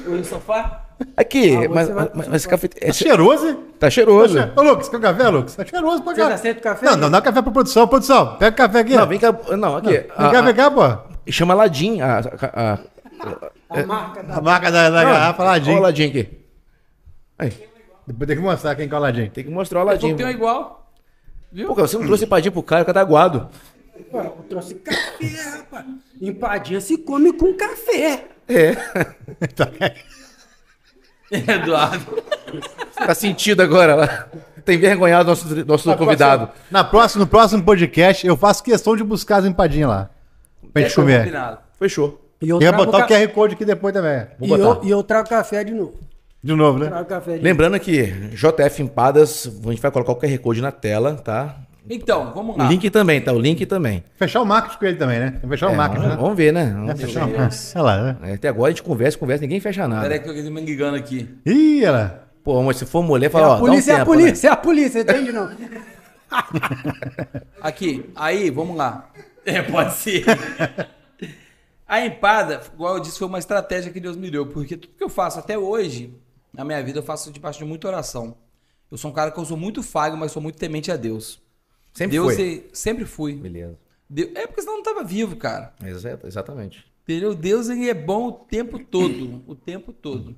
no sofá? Aqui, Ah, mas, vai- mas, mas esse café é Tá cheiroso, hein? tá cheiroso. Ô, Lucas, quer um café, Lucas? Tá cheiroso pra Você cá. aceita o café? Não, não, dá café pra produção. Produção, pega o café aqui. Não, vem cá. Não, aqui. Vem a- cá, a- vem cá, pô. chama Aladim. A, a, a, A marca da... A marca da, da garrafa, Olha o. Aladim aqui. Aí, Depois tem que mostrar quem que é o Aladim. tem que mostrar o Aladim. Tem um igual. Viu? Pô, cara, você não trouxe empadinha pro cara, o cara tá aguado. Ué, Eu trouxe café, rapaz. Empadinha se come com café. É. Eduardo. Tá sentido agora lá. Tem envergonhado nosso, nosso convidado. Na próxima, no próximo podcast, eu faço questão de buscar as empadinhas lá. Pra gente comer. Combinado. Fechou. E eu E vai trago botar o QR Code aqui depois também. E Vou eu, e eu trago café de novo. De novo, né? Trago café de novo. Lembrando que JF Empadas, a gente vai colocar o QR Code na tela, tá? Então, vamos O lá. link também, tá? O link também. Fechar o marketing com ele também, né? Fechar o É, marketing, vamos, né? vamos ver, né? É, Vamos ver. fechar o marketing. Olha lá, né? É, Até agora a gente conversa, conversa, ninguém fecha nada. Peraí que eu tô me engano aqui. Ih, olha lá. Pô, mas se for mulher, É fala, ó, a dá um polícia, é a tempo, né? polícia, é a polícia, entende não? Aqui, aí, vamos lá. É, pode ser. A empada, igual eu disse, foi uma estratégia que Deus me deu, porque tudo que eu faço até hoje, na minha vida, eu faço debaixo de muita oração. Eu sou um cara que eu sou muito falho, mas sou muito temente a Deus. Sempre Deus foi. é- sempre fui. Beleza. Deus- é porque senão não tava vivo, cara. Exato, exatamente. Entendeu? Deus ele é bom o tempo todo, o tempo todo.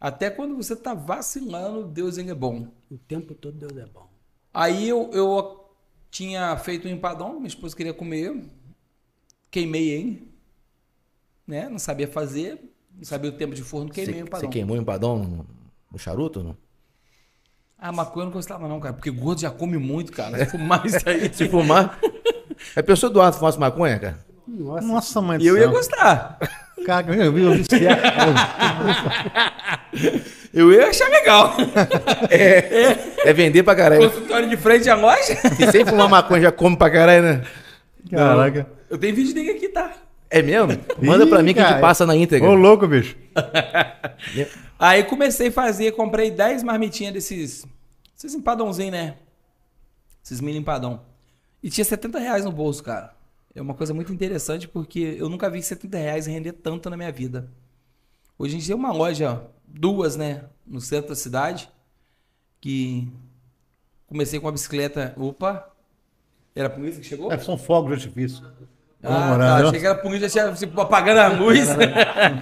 Até quando você tá vacilando, Deus ele é bom. O tempo todo Deus é bom. Aí eu, eu tinha feito um empadão, minha esposa queria comer, queimei ele, né? Não sabia fazer, não sabia o tempo de forno, queimei Você, o você empadão. queimou o empadão no, no charuto? Não? Ah, maconha eu não gostava não, cara, porque gordo já come muito, cara. Se fumar isso aí, Se fumar. É pessoa Eduardo fumasse maconha, cara? Nossa, Nossa, mãe do e eu ia gostar. Cara, eu vi, eu. Eu ia achar legal. É vender pra caralho. Consultório de frente à loja. E sem fumar maconha já come pra caralho, né? Caraca. Eu tenho vídeo dele aqui, tá? É mesmo? Manda pra Ih, mim que a gente passa na íntegra. Ô, louco, bicho. Aí comecei a fazer, comprei 10 marmitinhas desses. Esses empadãozinhos, né? Esses mini empadão. E tinha 70 reais no bolso, cara. É uma coisa muito interessante porque eu nunca vi 70 reais render tanto na minha vida. Hoje a gente tem uma loja, duas, né? No centro da cidade. Que comecei com a bicicleta. Opa! Era a polícia que chegou? É, são fogos de artifício. Ah, tá. Achei que era polícia tinha se apagando a luz.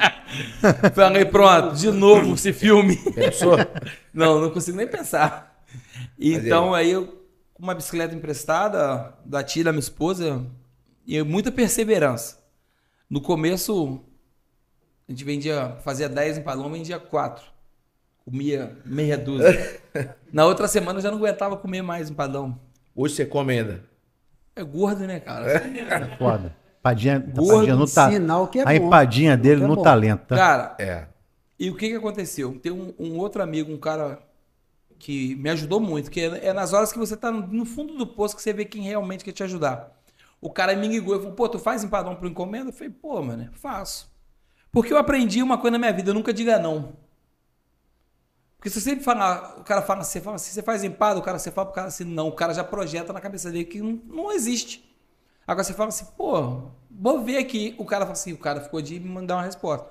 Falei, pronto, de novo esse filme. Pensou? Não, não consigo nem pensar. Então aí eu, com uma bicicleta emprestada da tia da minha esposa, e muita perseverança. No começo, a gente vendia, fazia 10 empadão, vendia 4. Comia meia dúzia. Na outra semana eu já não aguentava comer mais empadão. Hoje você come ainda. É gordo, né, cara? É foda. Empadinha, Gordo, empadinha no ta... sinal que é A bom. empadinha dele é no bom. talento, tá? Cara, É. E o que, que aconteceu? Tem um, um outro amigo, um cara que me ajudou muito, que é, é nas horas que você tá no, no fundo do poço que você vê quem realmente quer te ajudar. O cara me ligou e falou, pô, tu faz empadão por encomenda? Eu falei, pô, mano, faço. Porque eu aprendi uma coisa na minha vida, nunca diga não. Porque se você sempre fala, o cara fala assim, fala assim, você faz empada, o cara você fala pro cara assim, não, o cara já projeta na cabeça dele que não, não existe. Agora você fala assim, pô, vou ver aqui. O cara fala assim, o cara ficou de me mandar uma resposta.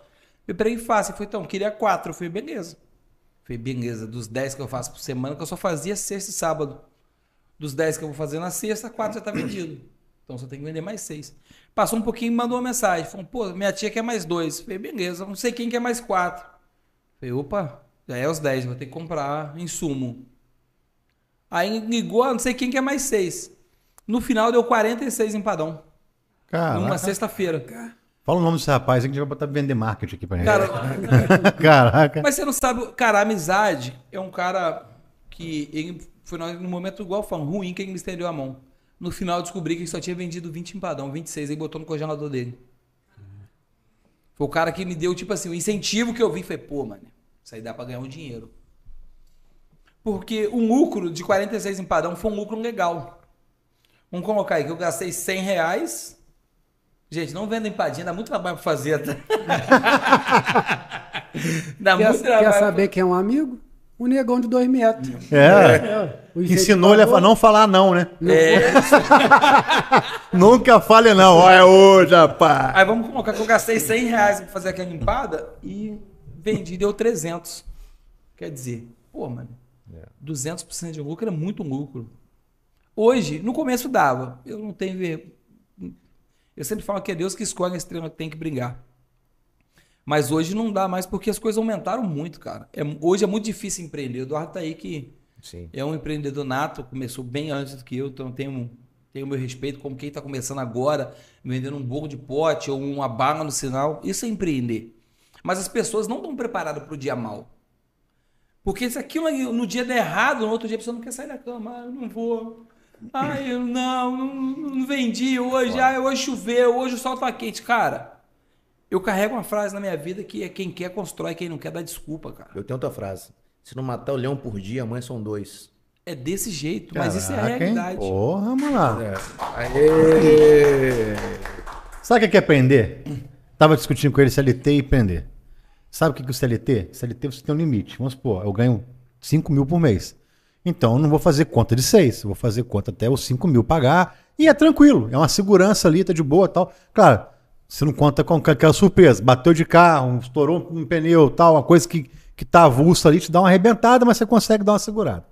Eu peguei fácil, eu falei, então, queria quatro. Eu falei, beleza. Eu falei, beleza, dos 10 que eu faço por semana, que eu só fazia sexta e sábado. Dos 10 que eu vou fazer na sexta, quatro já tá vendido. Então só tem que vender mais seis. Passou um pouquinho e mandou uma mensagem. Falou, pô, minha tia quer mais dois. Eu falei, beleza, não sei quem quer mais quatro. Eu falei, opa, já é os 10, vou ter que comprar insumo. Aí ligou, ah, não sei quem quer mais seis. No final deu 46 empadão. Caraca. Numa sexta-feira. Fala o nome desse rapaz aí que a gente vai botar vender marketing aqui pra gente. Cara, Caraca. mas você não sabe, cara, a amizade é um cara que ele foi no momento igual falando, ruim que ele me estendeu a mão. No final eu descobri que ele só tinha vendido 20 empadão, 26, aí botou no congelador dele. Foi o cara que me deu, tipo assim, o incentivo que eu vi. Falei, pô, mano, isso aí dá pra ganhar um dinheiro. Porque o lucro de 46 empadão foi um lucro legal. Vamos colocar aí que eu gastei 100 reais. Gente, não vendo empadinha, dá muito trabalho pra fazer. Tá? dá Quer, muito quer trabalho. saber quem é um amigo? Um negão de dois metros. É. O Ensinou ele a não falar não, né? É, Nunca fale não. Olha hoje, rapaz. Aí vamos colocar que eu gastei 100 reais pra fazer aquela limpada e vendi, deu 300. Quer dizer, pô, mano, 200% de lucro é muito lucro. Hoje, no começo dava. Eu não tenho ver. Eu sempre falo que é Deus que escolhe a estrela que tem que brigar. Mas hoje não dá mais porque as coisas aumentaram muito, cara. É- hoje é muito difícil empreender. O Eduardo tá aí que Sim. é um empreendedor nato, começou bem antes do que eu, então tenho, tenho meu respeito como quem está começando agora, vendendo um bolo de pote ou uma bala no sinal. Isso é empreender. Mas as pessoas não estão preparadas para o dia mal. Porque se aquilo no dia der errado, no outro dia a pessoa não quer sair da cama. Ah, eu não vou. Ah, eu não, não, não vendi hoje. Ah, hoje choveu, hoje o sol tá quente. Cara, eu carrego uma frase na minha vida que é quem quer constrói, quem não quer dá desculpa, cara. Eu tenho outra frase. Se não matar o leão por dia, amanhã são dois. É desse jeito, mas isso é a Caraca, hein? realidade. Porra, vamos lá. Aê! Sabe o que é é prender? Tava discutindo com ele CLT e prender. Sabe o que é o CLT? CLT você tem um limite. Vamos supor, eu ganho 5 mil por mês. Então eu não vou fazer conta de 6. Eu vou fazer conta até os 5 mil pagar. E é tranquilo. É uma segurança ali, tá de boa tal. Claro, você não conta com aquela surpresa. Bateu de carro, estourou um pneu tal, uma coisa que, que tá avulsa ali, te dá uma arrebentada, mas você consegue dar uma segurada.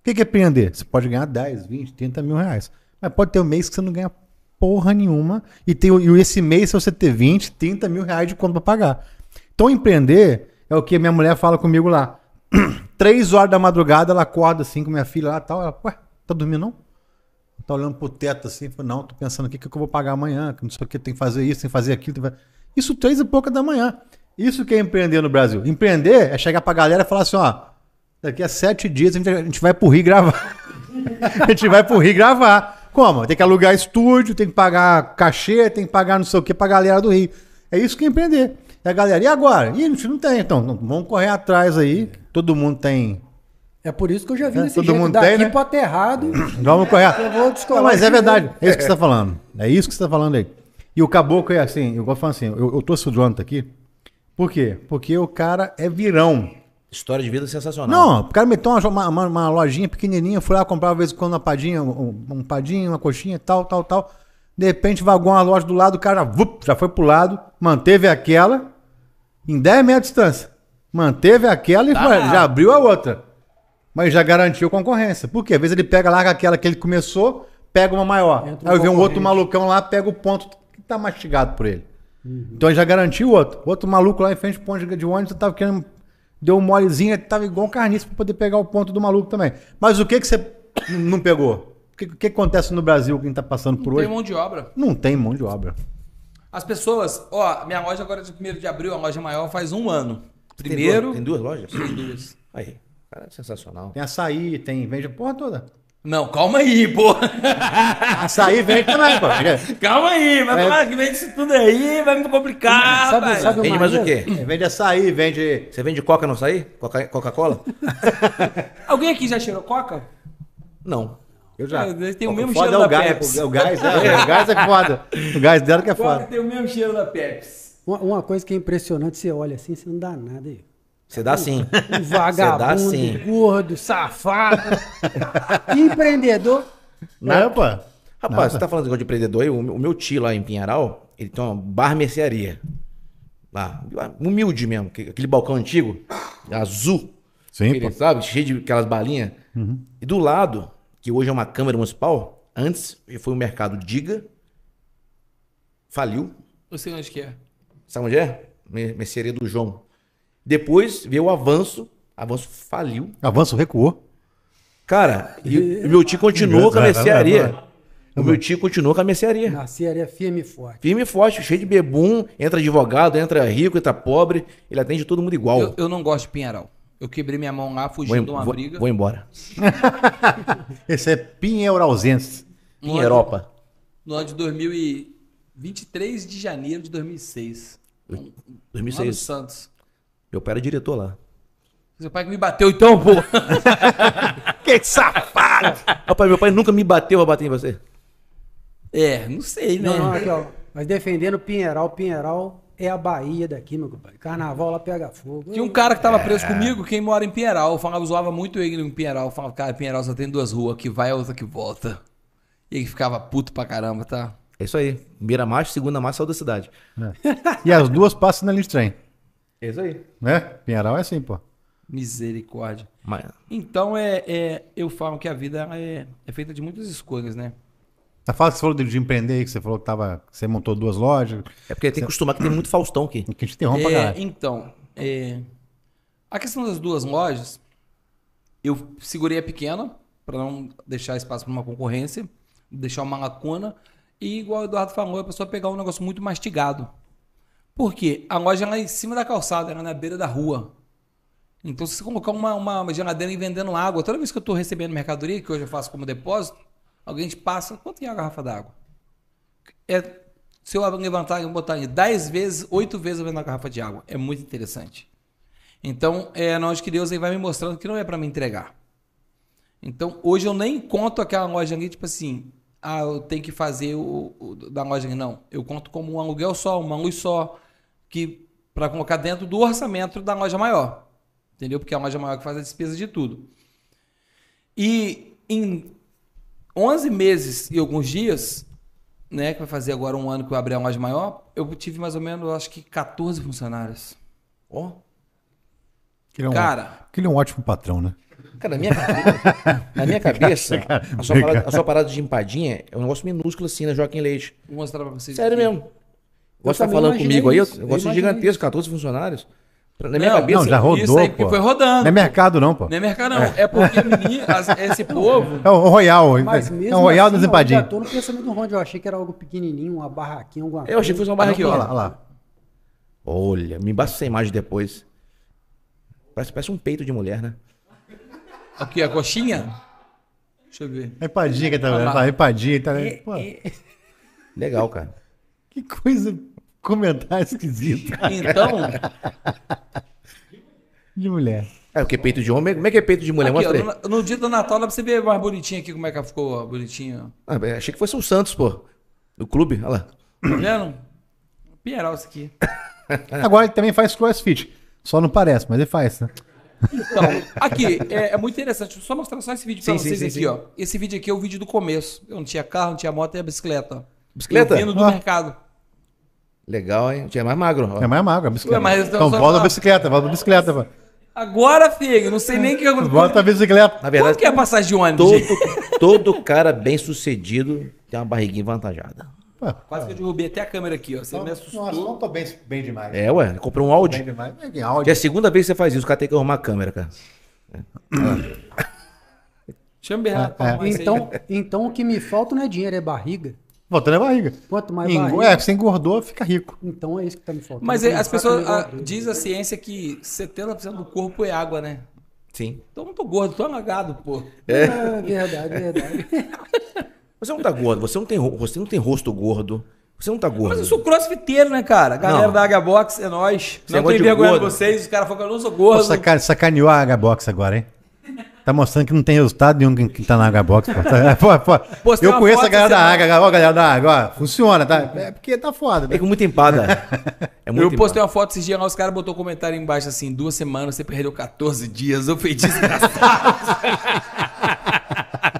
O que que é prender? Você pode ganhar 10, 20, 30 mil reais. Mas pode ter um mês que você não ganha porra nenhuma. E, tem, e esse mês, se você ter 20, 30 mil reais de conta pra pagar. Então, empreender é o que minha mulher fala comigo lá. Três horas da madrugada, ela acorda assim com minha filha lá tal. Ela, ué, tá dormindo não? Tá olhando pro teto assim, fala, não, tô pensando o que, que eu vou pagar amanhã, que não sei o que, tem que fazer isso, tem que fazer aquilo. Que. Isso três e pouca da manhã. Isso que é empreender no Brasil. Empreender é chegar pra galera e falar assim, ó, daqui a sete dias a gente, a gente vai pro Rio gravar. a gente vai pro Rio gravar. Como? Tem que alugar estúdio, tem que pagar cachê, tem que pagar não sei o que pra galera do Rio. É isso que é empreender. E a galera, e agora? E a gente não tem, então, vamos correr atrás aí. Todo mundo tem. É por isso que eu já vi É, desse todo jeito. mundo Daqui tem, né? pro aterrado. Vamos correr. Eu vou descolar Não, mas é esse verdade. É isso que você tá falando. É isso que você tá falando aí. E o caboclo é assim, eu gosto de falar assim, eu, eu trouxe o Jonathan aqui. Por quê? Porque o cara é virão. História de vida sensacional. Não, o cara meteu uma, uma, uma- uma lojinha pequenininha, fui lá comprar de vez em quando uma padinha, um, um padinho, uma coxinha, tal, tal, tal. De repente vagou uma loja do lado, o cara vup, já foi pro lado, manteve aquela em 10 metros de distância. Manteve aquela e Tá. foi, já abriu a outra. Mas já garantiu concorrência. Por quê? Às vezes ele pega, larga aquela que ele começou, pega uma maior. Entra Aí vem um outro malucão lá, pega o ponto que tá mastigado por ele. Então ele já garantiu o outro. O outro maluco lá em frente ao ponto de ônibus tava querendo. Deu um molezinho, tava igual um carniça pra poder pegar o ponto do maluco também. Mas o que que você não pegou? O que, que acontece no Brasil que a gente tá passando por Tem hoje? mão de obra. Não tem mão de obra. As pessoas, ó, minha loja agora é de 1 de abril, a loja maior faz um ano. Tem Primeiro, duas- Tem duas lojas? tem duas. Aí. Cara, é sensacional. Tem açaí, tem. Vende a porra toda. Não, calma aí, pô. Açaí vende também, pô. calma aí, vai É. falar que vende isso tudo aí, vai me complicar, Sabe- sabe- Vende mais o quê? Vende açaí, vende. Você vende coca no açaí? Coca- Coca-Cola? Alguém aqui já cheirou coca? Não. Eu já. É, tem o O mesmo foda cheiro é o da gás. Pepsi. O gás, é, o gás é foda. O gás dela que é foda. tem o mesmo cheiro da Pepsi. Uma, uma coisa que é impressionante, você olha assim, você não dá nada aí. Você dá sim. Um vagabundo, sim. gordo, safado. empreendedor. Não, pô. Rapaz, você tá falando de negócio de empreendedor aí? O, meu- o meu tio lá em Pinheiral, ele tem uma bar mercearia. Lá, humilde mesmo, que- aquele balcão antigo, azul. Sim. Uhum. sabe? Cheio de aquelas balinhas. E do lado, que hoje é uma Câmara Municipal, antes foi o mercado Diga, faliu. Não sei onde que é. Sabe onde é? Me- Mercearia do João. Depois veio o Avanço, Avanço faliu. Avanço recuou. Cara, e o meu tio continuou com a mercearia. vai. O meu tio continuou com a mercearia. Área firme e forte. Firme e forte, cheio de bebum, entra advogado, entra rico, entra pobre, ele atende todo mundo igual. Eu, eu não gosto de Pinheiral. Eu quebrei minha mão lá, fugindo de uma vou- briga. vou embora. Esse é Pinheuralzense. Em Europa. No ano de 2023 de janeiro de 2006. Lá no 2006. Santos. Meu pai era diretor lá. Seu pai que me bateu então, pô. Que safado! Rapaz, meu pai nunca me bateu, vai bater em você. É, não sei, né? Não, não, aqui, ó. Mas defendendo Pinheiral, Pinheiral é a Bahia daqui, meu compadre. Carnaval lá pega fogo. Tinha um cara que tava preso comigo, quem mora em Pinheiral. Eu falava, zoava muito ele em Pinheiral. Eu falava, cara, Pinheiral só tem duas ruas, que vai e a outra que volta. E ele ficava puto pra caramba, tá? É isso aí. Primeira marcha, segunda marcha, saiu da cidade. E as duas passam na linha de trem. É isso aí. Né? Pinheiral é assim, pô. Misericórdia. Mas, Então, é, é, eu falo que a vida é, é feita de muitas escolhas, né? A fala que você falou de de empreender que você falou que, tava, que você montou duas lojas. é porque tem que acostumar que tem muito Faustão aqui. Que a gente interrompe pra É, caralho. então, é, a questão das duas lojas, eu segurei a pequena para não deixar espaço para uma concorrência, deixar uma lacuna e igual o Eduardo falou, a pessoa pegar um negócio muito mastigado. Por quê? A loja ela é em cima da calçada, ela é na beira da rua. Então, se você colocar uma, uma geladeira e vendendo água, toda vez que eu estou recebendo mercadoria, que hoje eu faço como depósito, alguém te passa, quanto é a garrafa d'água? É, se eu levantar e botar em 10 vezes, 8 vezes eu vendo a garrafa de água. É muito interessante. Então, é na onde que Deus aí vai me mostrando que não é para me entregar. Então, hoje eu nem conto aquela loja ali, tipo assim, ah, eu tenho que fazer o, o da loja ali. Não. Eu conto como um aluguel só, uma luz só, que para colocar dentro do orçamento da loja maior. Entendeu? Porque é a loja maior que faz a despesa de tudo. E em 11 meses e alguns dias, né, que vai fazer agora um ano que eu abri a loja maior, eu tive mais ou menos, acho que 14 funcionários. Ó. Ele é um, Cara, que ele é um ótimo patrão, né? Cara, na minha, na minha cabeça, a sua, parada, a sua parada de empadinha é um negócio minúsculo assim, né, Joaquim Leite? vou mostrar pra vocês. Sério aqui. mesmo. Você tá falando comigo aí, isso, eu eu gosto gigantesco, 14 funcionários. Na minha Não, cabeça. Não, já rodou, Isso aí pô. porque foi rodando. Não é mercado, não, pô. Não é mercado, não. É porque menino, as- esse povo. É o Royal. Mas é um Royal assim, das eu empadinhas. ainda tô no pensamento do Ronde. Eu achei que era algo pequenininho, uma barraquinha, alguma Eu achei que fosse uma Aqui, barraquinha. Olha lá, olha lá. Olha, me basta essa imagem depois. Parece, parece um peito de mulher, né? Aqui, a coxinha. Deixa eu ver. A empadinha que tá vendo. A empadinha tá Pô, Legal, cara. que coisa. Comentário esquisito Então, de mulher. É, porque peito de homem. Como é que é peito de mulher? aqui, Mostra aí. no, no dia do Natal dá pra você ver mais bonitinho aqui como é que ela ficou bonitinho. Ah, achei que fosse o Santos, pô. Do clube. Olha lá. Tá vendo? Pinheiral isso aqui. Agora ele também faz crossfit. Só não parece, mas ele faz, né? Então, aqui, é, é muito interessante. Deixa eu só mostrar só esse vídeo pra Sim, sim, vocês sim, aqui, sim. ó. Esse vídeo aqui é o vídeo do começo. Eu não tinha carro, não tinha moto, e a bicicleta. ó. Bicicleta? Eu vindo do Ah. mercado. Legal, hein? Tinha mais magro. ó. É mais magro, a bicicleta. Ué, mas então então volta a bicicleta, volta a bicicleta. pô. Agora, filho, não sei nem o que aconteceu. Volta a bicicleta. Na Quanto verdade, que é a passagem de ônibus, todo, todo cara bem sucedido tem uma barriguinha avantajada. Pô, Quase que eu derrubei até a câmera aqui, ó. Você me assustou. Nossa, não tô bem, bem demais. É, ué. Comprou um Audi. Bem demais. É, é áudio. a segunda vez que você faz isso. O cara tem que arrumar a câmera, cara. Deixa eu berrar. É, é. Então, então o que me falta não é dinheiro, é barriga. Voltando a barriga. Quanto mais Engo- barriga, É, você engordou, fica rico. então é isso que tá me faltando. Mas é, as pessoas. a- diz a ciência que 70% do corpo é água, né? Sim. Então eu não tô gordo, tô alagado, pô. É verdade, verdade. Você não tá gordo. Você não tem, você não tem rosto gordo. Você não tá gordo. Mas eu sou crossfiteiro, né, cara? Galera Não. da H Box, é nóis. Você não é tem vergonha de vocês, os caras falam que eu não sou gordo. saca- sacaneou a H-Box agora, hein? Tá mostrando que não tem resultado nenhum quem- quem tá na. Pô. Tá- pô, pô. Postei Eu conheço a galera da H, ó, galera da H, ó, funciona, tá? É porque tá foda. É Né? com muita empada. É muito eu postei embora. uma foto esses dias os caras botou um comentário embaixo assim, duas semanas, você perdeu 14 dias, eu fui desgraçado.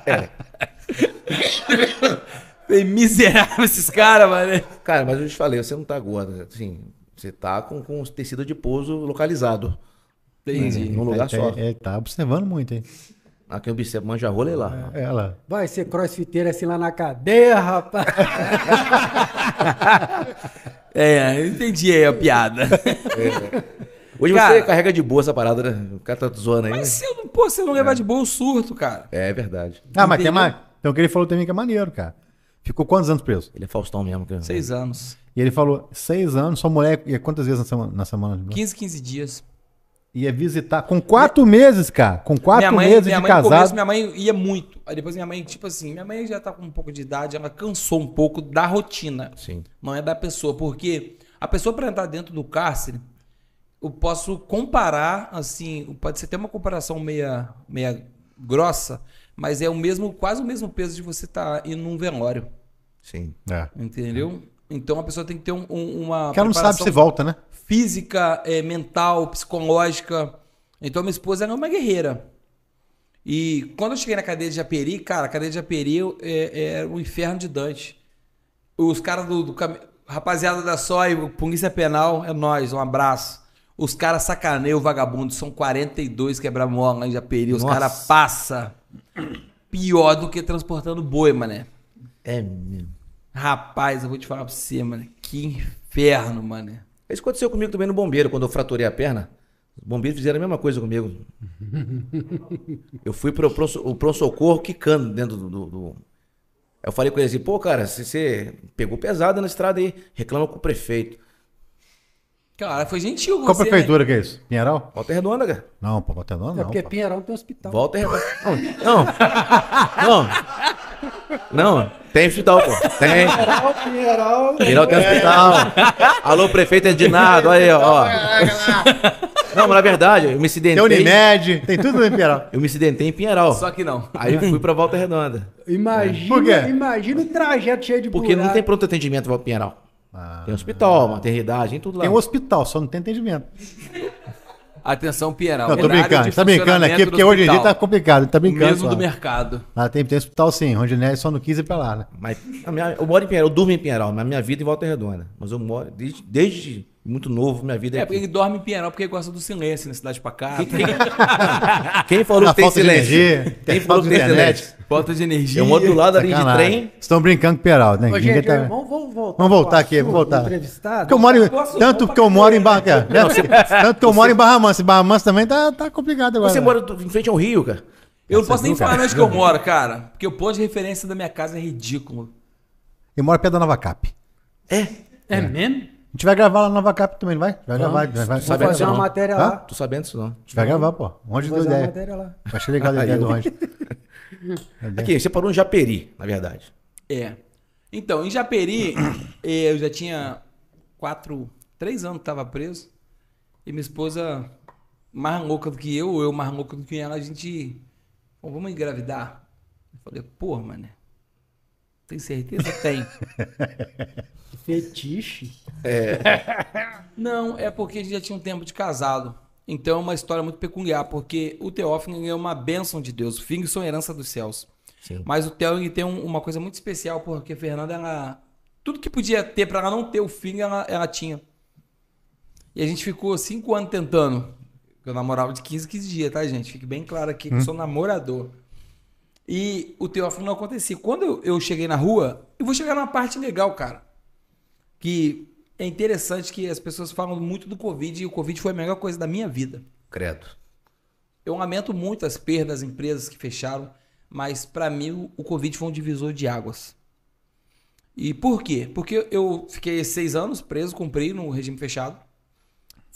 É. Miserável esses caras, mano. Cara, mas eu te falei, você não tá gordo. Assim, você tá com, com tecido de pouso localizado. Entendi. Num lugar só. É, é, tá observando muito, hein? Aqui eu observo, manja rola e lá. Ela. Vai ser crossfiteiro assim lá na cadeia, rapaz. É, eu entendi aí a piada. Hoje Cara- você carrega de boa essa parada, né? O cara tá zoando aí. Mas né? se eu não, pô, se eu não levar de boa, eu surto, cara. É verdade. Ah, mas tem mais. Então o que ele falou também que é maneiro, cara. Ficou quantos anos preso? Ele é Faustão mesmo. cara. Seis anos. E ele falou, seis anos, sua mulher quantas vezes na semana? Na semana 15, 15 dias. Ia visitar. Com quatro meses, cara. Com quatro minha mãe, meses minha de mãe no casado. começo, minha mãe ia muito. Aí depois minha mãe, tipo assim, minha mãe já tá com um pouco de idade, ela cansou um pouco da rotina. Sim. Não é da pessoa, porque a pessoa para entrar dentro do cárcere, eu posso comparar, assim, pode ser até uma comparação meia, meia grossa, mas é o mesmo, quase o mesmo peso de você estar indo num velório, Sim. É. entendeu? Então a pessoa tem que ter um- um- uma Porque ela não sabe se volta, né? física, eh, mental, psicológica. Então minha esposa era uma guerreira. E quando eu cheguei na cadeia de Japeri, cara, a cadeia de Japeri é, é o inferno de Dante. Os caras do, do cam- rapaziada da SOI, Polícia Penal, é nós, um abraço. Os caras sacaneiam o vagabundo, são 42 quebra-mola lá em Japeri. Os caras passam pior do que transportando boi, mané. É mesmo. Rapaz, eu vou te falar pra você, mano. Que inferno, mané. Isso aconteceu comigo também no bombeiro, quando eu fraturei a perna. Os bombeiros fizeram a mesma coisa comigo. Eu fui pro, pronto-socorro quicando dentro do, do- do- Eu falei com ele assim, pô, cara, você- você pegou pesado na estrada aí, reclama com o prefeito. Cara, foi gentil com Qual você, né? prefeitura que é isso? Pinheiral? Volta redonda, cara. Não, pô, Botadão É não. porque pô. Pinheirão tem hospital. Volta redonda. Não, não. Não, não. Tem hospital, pô. Tem. Pinheirão, Pinheirão. Pinheiral tem hospital. Alô, prefeito Edinardo, aí, ó. Não, mas na verdade, eu me acidentei. Tem Unimed, tem tudo no Pinheiral. Eu me acidentei em Pinheiral. Só que não. Aí eu fui pra Volta Redonda. Por quê? Imagina, imagina o trajeto cheio de Porque não buraco. tem pronto atendimento em Volta Pinheiral. Ah. Tem hospital, maternidade, tem tudo lá. Tem um hospital, só não tem atendimento. Atenção, Pierão. Não, tô brincando. Tá brincando aqui, porque do hoje em dia tá complicado. Tá O brincando. mesmo só. do mercado. Lá tem, tem hospital sim, Rondinelli só não quis ir pra lá, né? Mas a minha- eu moro em Pinheiral, eu durmo em Pinheiral, mas minha vida é em Volta Redonda. Mas eu moro desde, desde muito novo, minha vida é, É, aqui. porque ele dorme em Pierão porque ele gosta do silêncio na cidade pra cá. Quem falou que tem falta de silêncio? energia, Quem tem falou que de tem silêncio? Falta de energia. Eu moro do lado da linha de trem. Estão brincando com o Pinheiral, né? Ô, gente, tá- vamos, vamos voltar. Vamos voltar aqui, vamos voltar. Porque eu moro tanto que eu moro em Barra, é, né? tanto que eu moro em Barra Mansa. Em Barra Mansa também tá, tá complicado agora. Você mora do- em frente ao rio, cara. Eu não posso nem falar onde que eu moro, cara. Porque o ponto de referência da minha casa é ridículo. Eu moro perto da Nova Cap. É. É mesmo? A gente vai gravar lá na Nova Cap também, não vai? Vai gravar, vai, vai. Vamos Sabe fazer uma não? matéria Hã? lá. Tô sabendo disso não. A gente vai gravar, pô. Onde Vamos deu fazer uma ideia. matéria lá. Achei legal a ideia do Ronde. Aqui, você parou em Japeri, na verdade. É. Então, em Japeri, eh, eu já tinha quatro, três anos que tava preso. E minha esposa, mais louca do que eu, eu mais louca do que ela, a gente. "Bom, vamos engravidar? Eu falei, pô, mano. Tem certeza? Tem. Fetiche. Não, é porque a gente já tinha um tempo de casado. Então é uma história muito peculiar, porque o Teófilo é uma bênção de Deus. Filhos são herança dos céus. Sim. Mas o ele tem um- uma coisa muito especial, porque a Fernanda, ela, tudo que podia ter para ela não ter o filho, ela, ela tinha. E a gente ficou cinco anos tentando. Eu namorava de 15, 15 dias, tá, gente? Fique bem claro aqui que eu sou namorador. E o Teófilo não acontecia. Quando eu, eu cheguei na rua, eu vou chegar numa parte legal, cara. Que é interessante que as pessoas falam muito do Covid e o Covid foi a melhor coisa da minha vida. Credo. Eu lamento muito as perdas das empresas que fecharam, mas para mim o- o Covid foi um divisor de águas. E por quê? Porque eu fiquei seis anos preso, cumpri no regime fechado.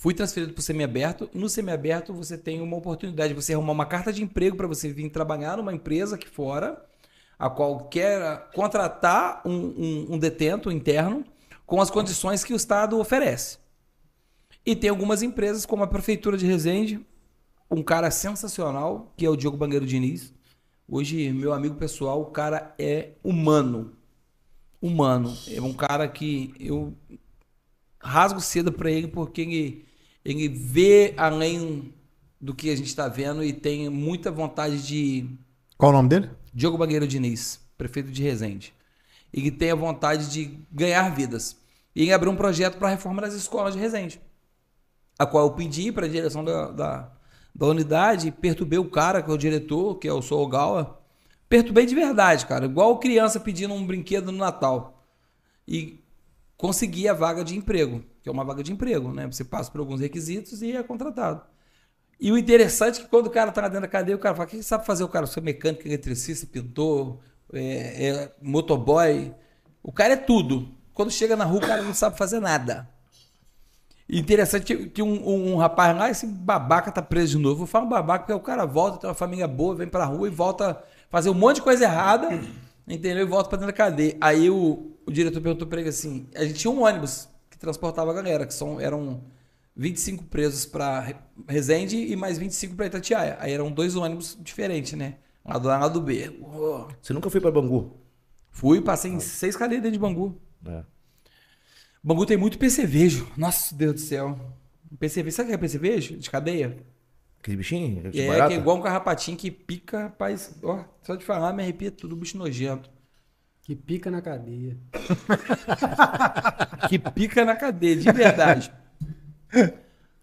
Fui transferido para o semiaberto. No semiaberto você tem uma oportunidade de você arrumar uma carta de emprego para você vir trabalhar numa empresa aqui fora, a qual quer contratar um, um- um detento interno com as condições que o Estado oferece. E tem algumas empresas, como a Prefeitura de Resende, um cara sensacional, que é o Diogo Bangueiro Diniz. Hoje, meu amigo pessoal, o cara é humano. Humano. É um cara que eu rasgo cedo pra ele porque ele, ele vê além do que a gente tá vendo e tem muita vontade de Qual o nome dele? Diogo Bangueiro Diniz, prefeito de Resende. E que tem a vontade de ganhar vidas. E ele abriu um projeto para a reforma das escolas de Resende. A qual eu pedi para a direção da, da, da unidade, perturbei o cara, que é o diretor, que é o Sougawa. Perturbei de verdade, cara. Igual criança pedindo um brinquedo no Natal. E consegui a vaga de emprego, que é uma vaga de emprego, né? Você passa por alguns requisitos e é contratado. E o interessante é que quando o cara tá dentro da cadeia, o cara fala: o que você sabe fazer? O cara, sou mecânico, eletricista, pintor, é, é motoboy. O cara é tudo. Quando chega na rua, o cara não sabe fazer nada. Interessante que, um, um- um rapaz lá, esse babaca tá preso de novo. Eu falo babaca porque o cara volta, tem uma família boa, vem pra rua e volta fazer um monte de coisa errada, entendeu? E volta pra dentro da cadeia. Aí o, o diretor perguntou pra ele assim: a gente tinha um ônibus transportava a galera, que são, eram 25 presos pra Re- Resende e mais 25 pra Itatiaia. Aí eram dois ônibus diferentes, né? Um lado A um lado B. Você nunca foi pra Bangu? Fui, passei em seis cadeias dentro de Bangu. É. Bangu tem muito percevejo. Nossa, Deus do céu. Percevejo. Sabe o que é percevejo? De cadeia? Aquele bichinho? É, barata? que é igual um carrapatinho que pica, rapaz. Ó, só de falar, me arrepia tudo, bicho nojento. Que pica na cadeia. Que pica na cadeia, de verdade.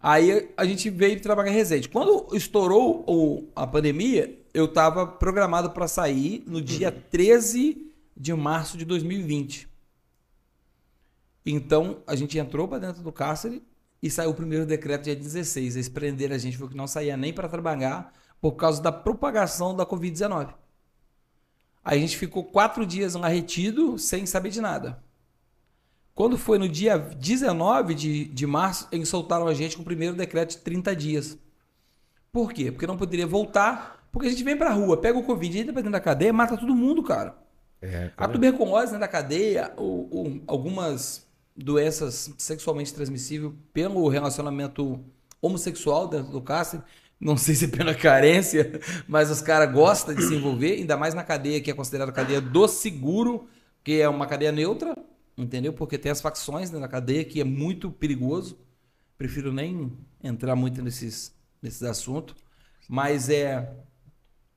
Aí a gente veio trabalhar em Resende. Quando estourou o- a pandemia, eu estava programado para sair no dia 13 de março de 2020. Então a gente entrou para dentro do cárcere e saiu o primeiro decreto dia 16. Eles prenderam a gente, falou que não saía nem para trabalhar por causa da propagação da Covid-19. A gente ficou quatro dias lá retido sem saber de nada. Quando foi no dia 19 de, de março, eles soltaram a gente com o primeiro decreto de 30 dias. Por quê? Porque não poderia voltar, porque a gente vem pra rua, pega o Covid, entra pra dentro da cadeia, mata todo mundo, cara. É, A tuberculose dentro da cadeia, ou, ou algumas doenças sexualmente transmissíveis pelo relacionamento homossexual dentro do cárcere, não sei se é pela carência, mas os caras gostam de se envolver, ainda mais na cadeia que é considerada cadeia do seguro, que é uma cadeia neutra, entendeu? Porque tem as facções dentro da cadeia que é muito perigoso. Prefiro nem entrar muito nesses, nesses assuntos, mas é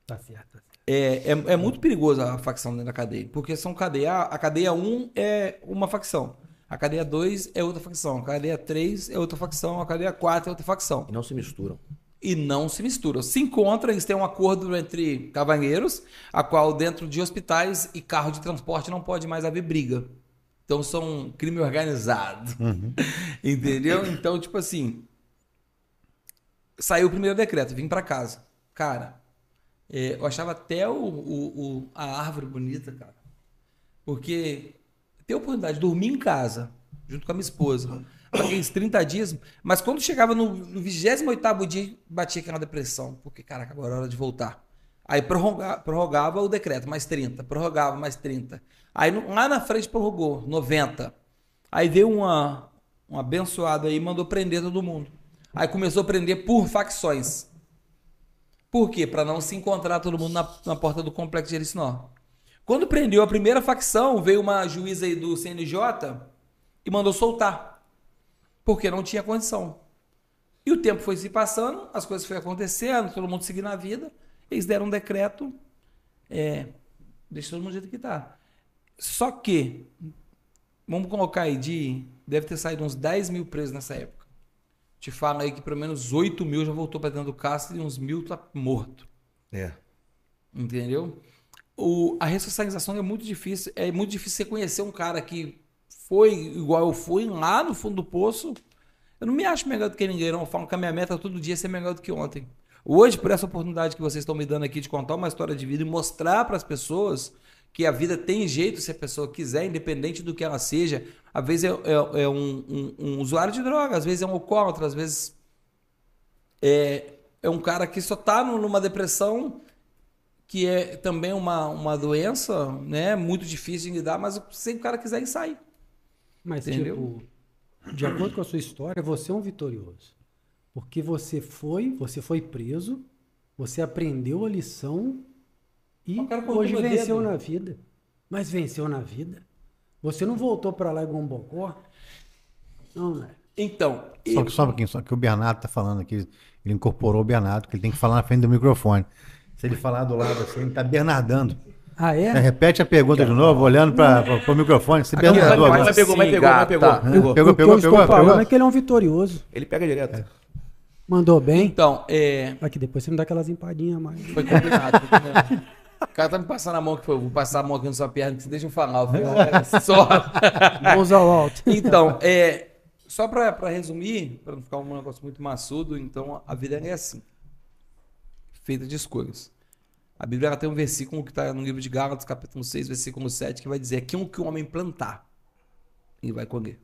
Tá certo. tá certo. é, é, é muito perigoso a facção dentro da cadeia. Porque são cadeia. A cadeia 1 é uma facção. A cadeia 2 é outra facção. A cadeia 3 é outra facção. A cadeia 4 é outra facção. E não se misturam. E não se misturam. Se encontram, eles têm um acordo entre cavalheiros, a qual dentro de hospitais e carro de transporte não pode mais haver briga. Então são crime organizado. Entendeu? Então, tipo assim. Saiu o primeiro decreto, vim pra casa. Cara, é, eu achava até o, o- o- a árvore bonita, cara. Porque ter a oportunidade de dormir em casa, junto com a minha esposa, aqueles 30 dias, mas quando chegava no, no 28 dia, batia aquela depressão. Porque, caraca, agora é hora de voltar. Aí prorroga- prorrogava o decreto, mais 30, prorrogava mais 30. Aí lá na frente prorrogou, 90. Aí veio uma, um abençoado aí e mandou prender todo mundo. Aí começou a prender por facções. Por quê? Para não se encontrar todo mundo na, na porta do complexo de Ericinó. Quando prendeu a primeira facção, veio uma juíza aí do CNJ e mandou soltar. Porque não tinha condição. E o tempo foi se passando, as coisas foram acontecendo, todo mundo seguindo a vida. Eles deram um decreto, é, deixa todo mundo do jeito que tá. Só que, vamos colocar aí, de, deve ter saído uns 10 mil presos nessa época. Te falo aí que pelo menos 8 mil já voltou para dentro do cárcere e uns mil tá morto. É. Entendeu? O, a ressocialização é muito difícil. É muito difícil você conhecer um cara que foi igual eu fui, lá no fundo do poço. Eu não me acho melhor do que ninguém, não. Eu falo que a minha meta todo dia é ser melhor do que ontem. Hoje, por essa oportunidade que vocês estão me dando aqui de contar uma história de vida e mostrar para as pessoas que a vida tem jeito se a pessoa quiser, independente do que ela seja. Às vezes é, é- é um, um- um usuário de droga, às vezes é um alcoólatra, às vezes é, é um cara que só tá no- numa depressão que é também uma, uma doença, né? Muito difícil de lidar, mas se o cara quiser ir, sai. Mas, Entendeu? tipo, de acordo com a sua história, você é um vitorioso. Porque você foi, você foi preso, você aprendeu a lição e hoje venceu dedo. na vida. Mas venceu na vida. Você não voltou pra lá igual um bocó? Não, não é. Então, Só que, só um pouquinho, só que o Bernardo tá falando aqui, ele incorporou o Bernardo, que ele tem que falar na frente do microfone. Se ele falar do lado assim, ele tá Bernardando. Ah, É, é? repete a pergunta de novo, olhando para o microfone. Você Aqui, Bernardou mas, pegou, mas pegou, mas pegou. Hã? pegou. Pegou, o que eu pegou, estou pegou, falando pegou. é que ele é um vitorioso. Ele pega direto. Mandou bem. então, é, Aqui depois você me dá aquelas empadinhas mais. foi combinado. foi combinado. O cara tá me passando a mão que foi, vou passar a mão aqui na sua perna, que deixa eu falar. Eu falei, "Olha só. Mãos ao alto. Então, é, só pra resumir, pra não ficar um negócio muito maçudo, então a vida é assim. Feita de escolhas. A Bíblia ela tem um versículo que está no livro de Gálatas, capítulo 6, versículo 7, que vai dizer: aquilo que o homem plantar, ele vai colher.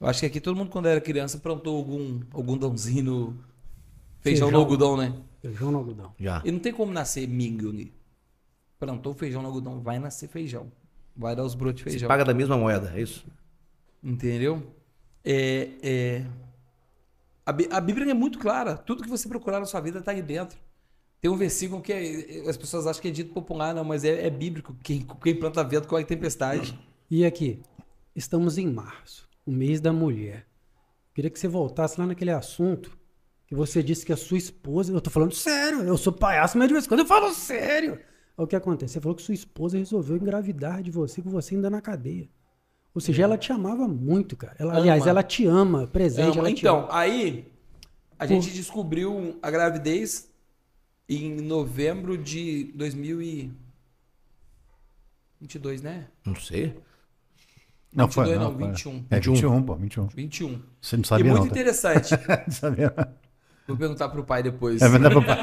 Eu acho que aqui todo mundo, quando era criança, plantou algum, algum dãozinho no feijão, no Feijão. algodão, né? Feijão no algodão. Já. E não tem como nascer milho ali. Plantou feijão no algodão, vai nascer feijão. Vai dar os brotos de Se feijão. paga da mesma moeda, é isso? Entendeu? É, é... A, Bí- a Bíblia é muito clara. Tudo que você procurar na sua vida está aí dentro. Tem um versículo que é- as pessoas acham que é dito popular, não, mas é, é bíblico. Quem, quem planta vento corre tempestade. E aqui, estamos em março, o mês da mulher. Queria que você voltasse lá naquele assunto que você disse que a sua esposa. Eu tô falando sério, eu sou palhaço, mas de vez em quando eu falo sério. Olha o que acontece. Você falou que sua esposa resolveu engravidar de você com você ainda na cadeia. Ou seja, ela te amava muito, cara. Ela, aliás, ela te ama, presente, Ama. ela te então, ama. aí a gente descobriu a gravidez em novembro de 2022, né? Não sei. Não, foi, 22 não, não, foi. 21. É 21, pô, 21. 21. Você não e sabia muito não, tá? interessante. Não sabia. Vou perguntar pro pai depois. É verdade, papai.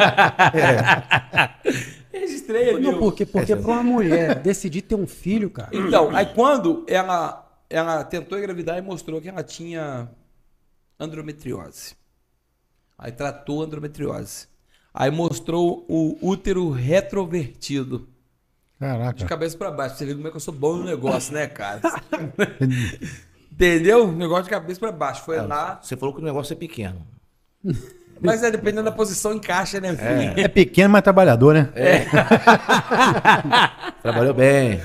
Registrei ali. Não, porque, porque pra uma mulher decidir ter um filho, cara. Então, aí quando ela, ela tentou engravidar e mostrou que ela tinha andrometriose. Aí tratou a andrometriose. Aí mostrou o útero retrovertido. De Caraca. cabeça pra baixo. Você vê como é que eu sou bom no negócio, né, cara? Entendeu? Negócio de cabeça pra baixo. Foi lá. Você falou que o negócio é pequeno. Mas é dependendo da posição, encaixa, né, filho? É pequeno, mas trabalhador, né? Trabalhou bem.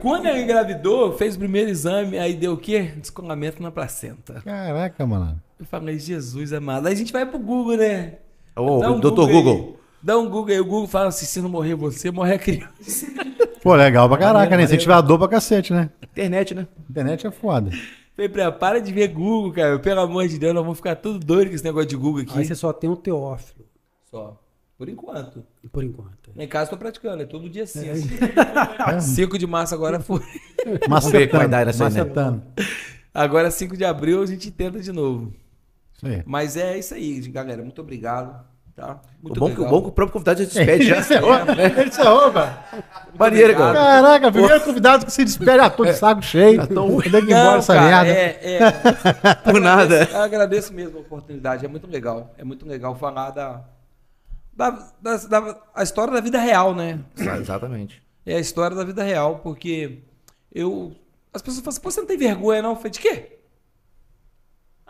Quando ela engravidou, fez o primeiro exame, aí deu o quê? Descolamento na placenta. Caraca, mano. Eu falei, Jesus amado. Aí a gente vai pro Google, né? Um doutor aí. Google. Dá um Google aí. O Google fala assim: se não morrer você, morre a criança. Pô, legal pra caraca, né? Incentivador pra cacete, né? Internet, né? Internet é foda. Falei pra ela, para de ver Google, cara. Pelo amor de Deus, nós vamos ficar tudo doido com esse negócio de Google aqui. Aí você só tem o Teófilo, Só. Por enquanto. por enquanto. Lá em casa eu tô praticando, é todo dia 5. É. 5 de março agora foi. Como vai né? Macetando. Agora 5 de abril a gente tenta de novo. Isso aí. Mas é isso aí, galera. Muito obrigado. Tá? O Muito bom, que, o legal. bom que o próprio convidado já se despede já. Ele encerrou, cara. Maneiro, cara. Caraca, primeiro convidado que se despede, ah, tô de saco cheio. Tô tem que ir embora essa cara, merda. é, é, Por nada. Eu agradeço mesmo a oportunidade, é muito legal. É muito legal falar da, da, da, da- a história da vida real, né? Exatamente. É a história da vida real, porque eu. As pessoas falam assim, pô, você não tem vergonha, não? Eu falei, de quê?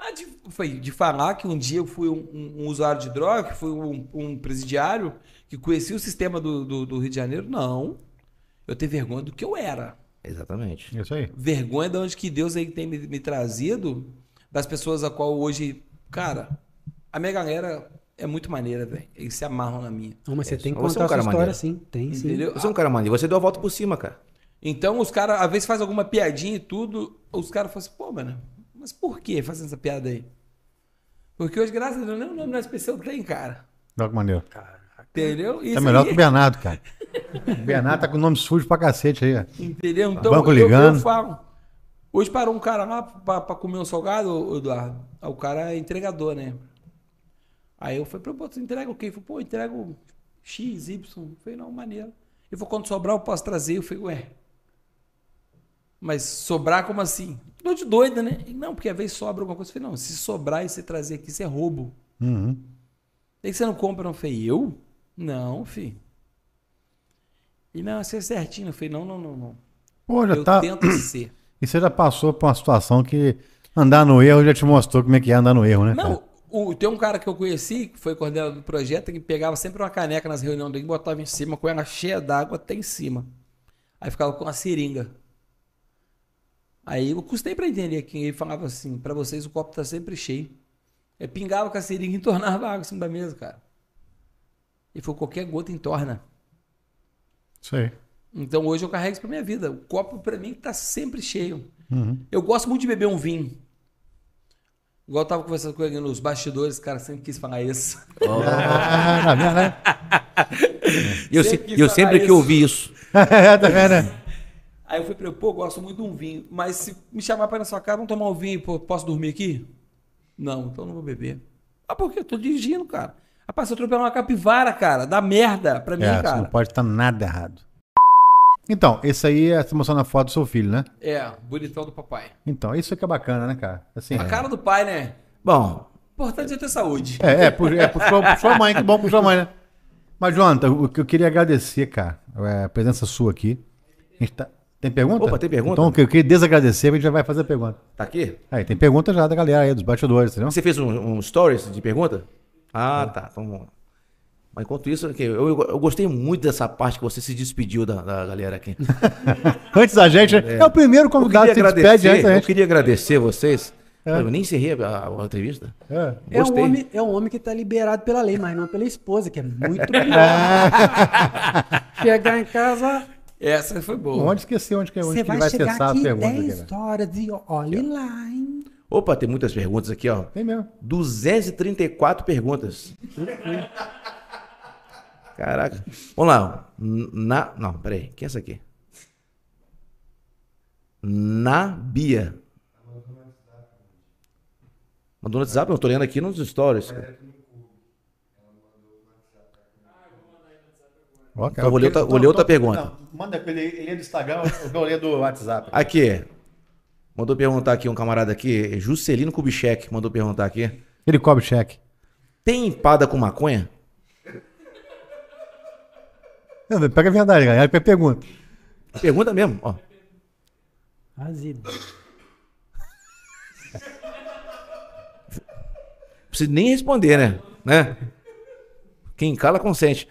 Ah, de, foi de falar que um dia eu fui um, um- um usuário de droga, que fui um, um presidiário, que conhecia o sistema do, do, do Rio de Janeiro. Não. Eu tenho vergonha do que eu era Exatamente. Isso aí. vergonha de onde que Deus aí tem me, me trazido, das pessoas a qual hoje, cara, a minha galera é muito maneira, velho. Eles se amarram na minha. Não, mas você tem que Você é um contar a sua história sim. Tem sim. Entendeu? Você é um cara maneiro. Você deu a volta por cima, cara. Então os caras, às vezes faz alguma piadinha e tudo, os caras falam assim, pô, mano, mas por que fazendo essa piada aí? Porque hoje, graças a Deus, nem o nome da SPC tem, cara. Olha que maneiro. Entendeu? Tá Isso melhor aí- que o Bernardo, cara. O Bernardo tá com o nome sujo pra cacete aí. Entendeu? Então, Banco eu, ligando. eu falo. Hoje parou um cara lá pra, pra comer um salgado, Eduardo. Aí o cara é entregador, né? Aí eu falei, pô, você entrega o quê? Ele falou, pô, entrego X, Y. Eu falei, não, maneiro. Ele falou, quando sobrar eu posso trazer. Eu falei, ué. Mas sobrar como assim? Tô de doida, né? Não, porque às vezes sobra alguma coisa. Eu falei, não, se sobrar e você trazer aqui, isso é roubo. Uhum. Aí você não compra, não? Eu falei, eu? Não, filho. E não, você é certinho. Eu falei, não, não, não, não. Pô, já Eu tá. tento ser. E você já passou por uma situação que andar no erro já te mostrou como é que é andar no erro, né? Não, o- tem um cara que eu conheci, que foi coordenador do projeto, que pegava sempre uma caneca nas reuniões dele, botava em cima com ela cheia d'água até em cima. Aí ficava com uma seringa. Aí eu custei pra entender que ele falava assim, pra vocês o copo tá sempre cheio. É pingava com a seringa e entornava a água em cima da mesa, cara. E foi qualquer gota entorna. Aí. Então hoje eu carrego isso pra minha vida. O copo pra mim tá sempre cheio. Eu gosto muito de beber um vinho. Igual eu tava conversando com ele nos bastidores, cara sempre quis falar isso. Ah, tá vendo, né? E eu, Sempre eu sempre que ouvi isso. tá vendo, né? Aí eu fui pra ele, pô, gosto muito de um vinho. Mas se me chamar pra ir na sua casa, vamos tomar um vinho, pô, posso dormir aqui? Não, então eu não vou beber. Ah, por quê? Eu tô dirigindo, cara. Rapaz, se eu atropelar uma capivara, cara, dá merda pra mim, É, cara. não pode estar nada errado. Então, esse aí é você mostrando a foto do seu filho, né? É, bonitão do papai. Então, isso que é bacana, né, cara? Assim, A cara do pai, né? Bom, Importante é ter saúde. É, é, por, é por, sua, por sua mãe, que bom por sua mãe, né? Mas, Jonathan, o que eu queria agradecer, cara, é a presença sua aqui. A gente tá- Tem pergunta? Opa, tem pergunta? Então, eu queria desagradecer, a gente já vai fazer a pergunta. tá aqui? Aí, tem pergunta já da galera aí, dos bastidores, entendeu? Você fez um, um stories de pergunta? Ah, tá. Então, vamos lá. mas enquanto isso, eu, eu, eu gostei muito dessa parte que você se despediu da, da galera aqui. Antes da gente, né? é, o primeiro Eu convidado que se despede antes agradecer, da eu gente. queria agradecer vocês. É. Eu nem encerrei a, a entrevista. É. É um, homem, é um homem que tá liberado pela lei, mas não pela esposa, que é muito pior. Chegar em casa, Essa foi boa. Onde esquecer onde, que, onde você que ele vai vai chegar acessar aqui a pergunta. 10 aqui, né? horas e olhe lá, hein? Opa, tem muitas perguntas aqui, ó. Tem mesmo. 234 perguntas. Caraca. Vamos lá. Na, não, peraí. Quem é essa aqui? Na Bia. Mandou no WhatsApp? Eu tô lendo aqui nos stories. Ó, Então, vou ler outra- vou ler outra pergunta. Não, manda ele, ele é do Instagram, eu vou ler do WhatsApp. Aqui. Mandou perguntar aqui um camarada aqui, Juscelino Kubitschek, mandou perguntar aqui. Ele cobre cheque. Tem empada com maconha? Não, Pega a verdade, galera. Aí pergunta. Pergunta mesmo, ó. Azedo. Precisa nem responder, né? né? Quem cala consente.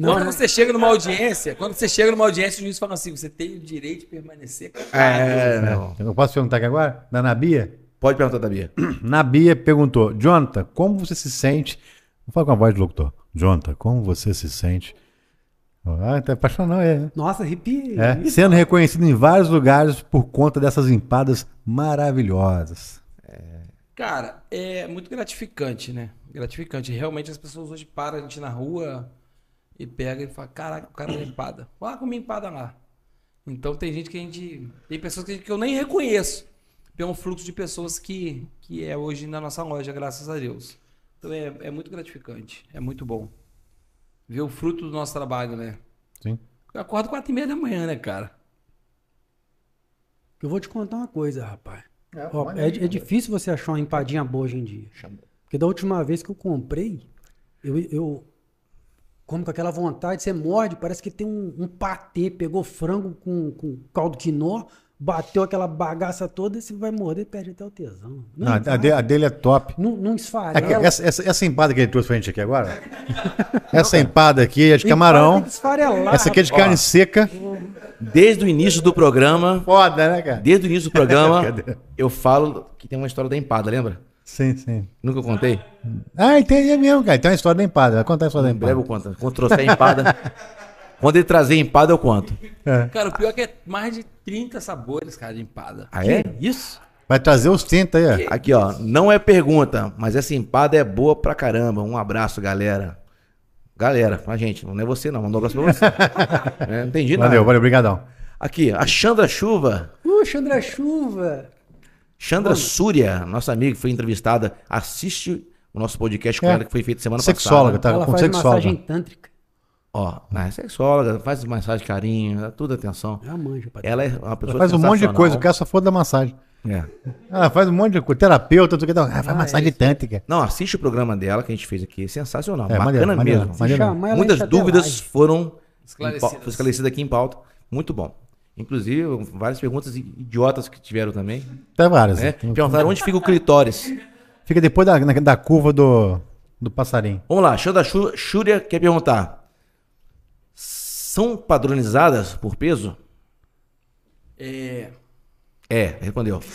Quando você chega numa audiência, quando você chega numa audiência, o juiz fala assim: você tem o direito de permanecer. É, não. Eu posso perguntar aqui agora? Da Nabia? Pode perguntar da Bia. Nabia perguntou: Jonathan, como você se sente? Vou falar com a voz do locutor. Jonathan, como você se sente? Ah, tá apaixonado, é. né? Nossa, arrepiei. É, sendo reconhecido em vários lugares por conta dessas empadas maravilhosas. Cara, é muito gratificante, né? Gratificante. Realmente as pessoas hoje param a gente na rua e pega e fala, caraca, o cara é empada. Ah, comi empada lá. Então tem gente que a gente. Tem pessoas que, que eu nem reconheço. Pelo fluxo de pessoas que, que é hoje na nossa loja, graças a Deus. Então é, é muito gratificante. É muito bom. Ver o fruto do nosso trabalho, né? Sim. Eu acordo quatro e meia da manhã, né, cara? Eu vou te contar uma coisa, rapaz. É, Ó, é, é difícil você achar uma empadinha boa hoje em dia. Porque da última vez que eu comprei, eu, eu como com aquela vontade, você morde, parece que tem um, um patê, pegou frango com, com caldo quinó, bateu aquela bagaça toda e você vai morder e perde até o tesão. Não, Não, a, vai. de- a dele é top. não, não esfarela. essa, essa, essa empada que ele trouxe pra gente aqui agora. essa empada aqui é de camarão. Essa aqui é de carne seca. Desde o início do programa, Foda, né, cara? desde o início do programa, eu falo que tem uma história da empada, lembra? Sim, sim. Nunca contei? Ah, entendi mesmo, cara. Tem uma história da empada. Vai contar a história da Em breve eu empada. conto. Quando trouxer a empada. quando ele trazer a empada, eu conto. Cara, o pior é que é mais de 30 sabores, cara, de empada. Ah, é? Isso. Vai trazer os 30 aí, ó. Aqui, ó. Não é pergunta, mas essa empada é boa pra caramba. Um abraço, galera. Galera, a gente, não é você não, mandou um abraço pra você. É, não entendi nada. Valeu, valeu, obrigadão. Aqui, a Chandra Chuva. Uh, Chandra Chuva. Chandra Súria, nossa amiga que foi entrevistada, assiste o nosso podcast com É. ela que foi feito semana Sexóloga, passada. tá? Ela Com faz sexóloga. massagem tântrica. Ó, é sexóloga, faz massagem carinho, dá tudo atenção. É a manja, patrão. Ela é uma pessoa Faz um monte de coisa, o cara só for da massagem. É. Ah, faz um monte de coisa. Terapeuta, tudo que dá. Ah, faz Ah, massagem é tântrica. Não, assiste o programa dela que a gente fez aqui, sensacional, É, bacana maneiro, maneiro, mesmo. Maneiro. ela Muitas dúvidas foram Esclarecidas. em esclarecidas aqui em pauta. Muito bom. Inclusive, várias perguntas idiotas que tiveram também. Até várias. Né? né? Perguntaram onde fica o clitóris. Fica depois da, na- da curva do, do passarinho. Vamos lá, Xanda Xú- Xúria quer perguntar. São padronizadas por peso? É, É, respondeu.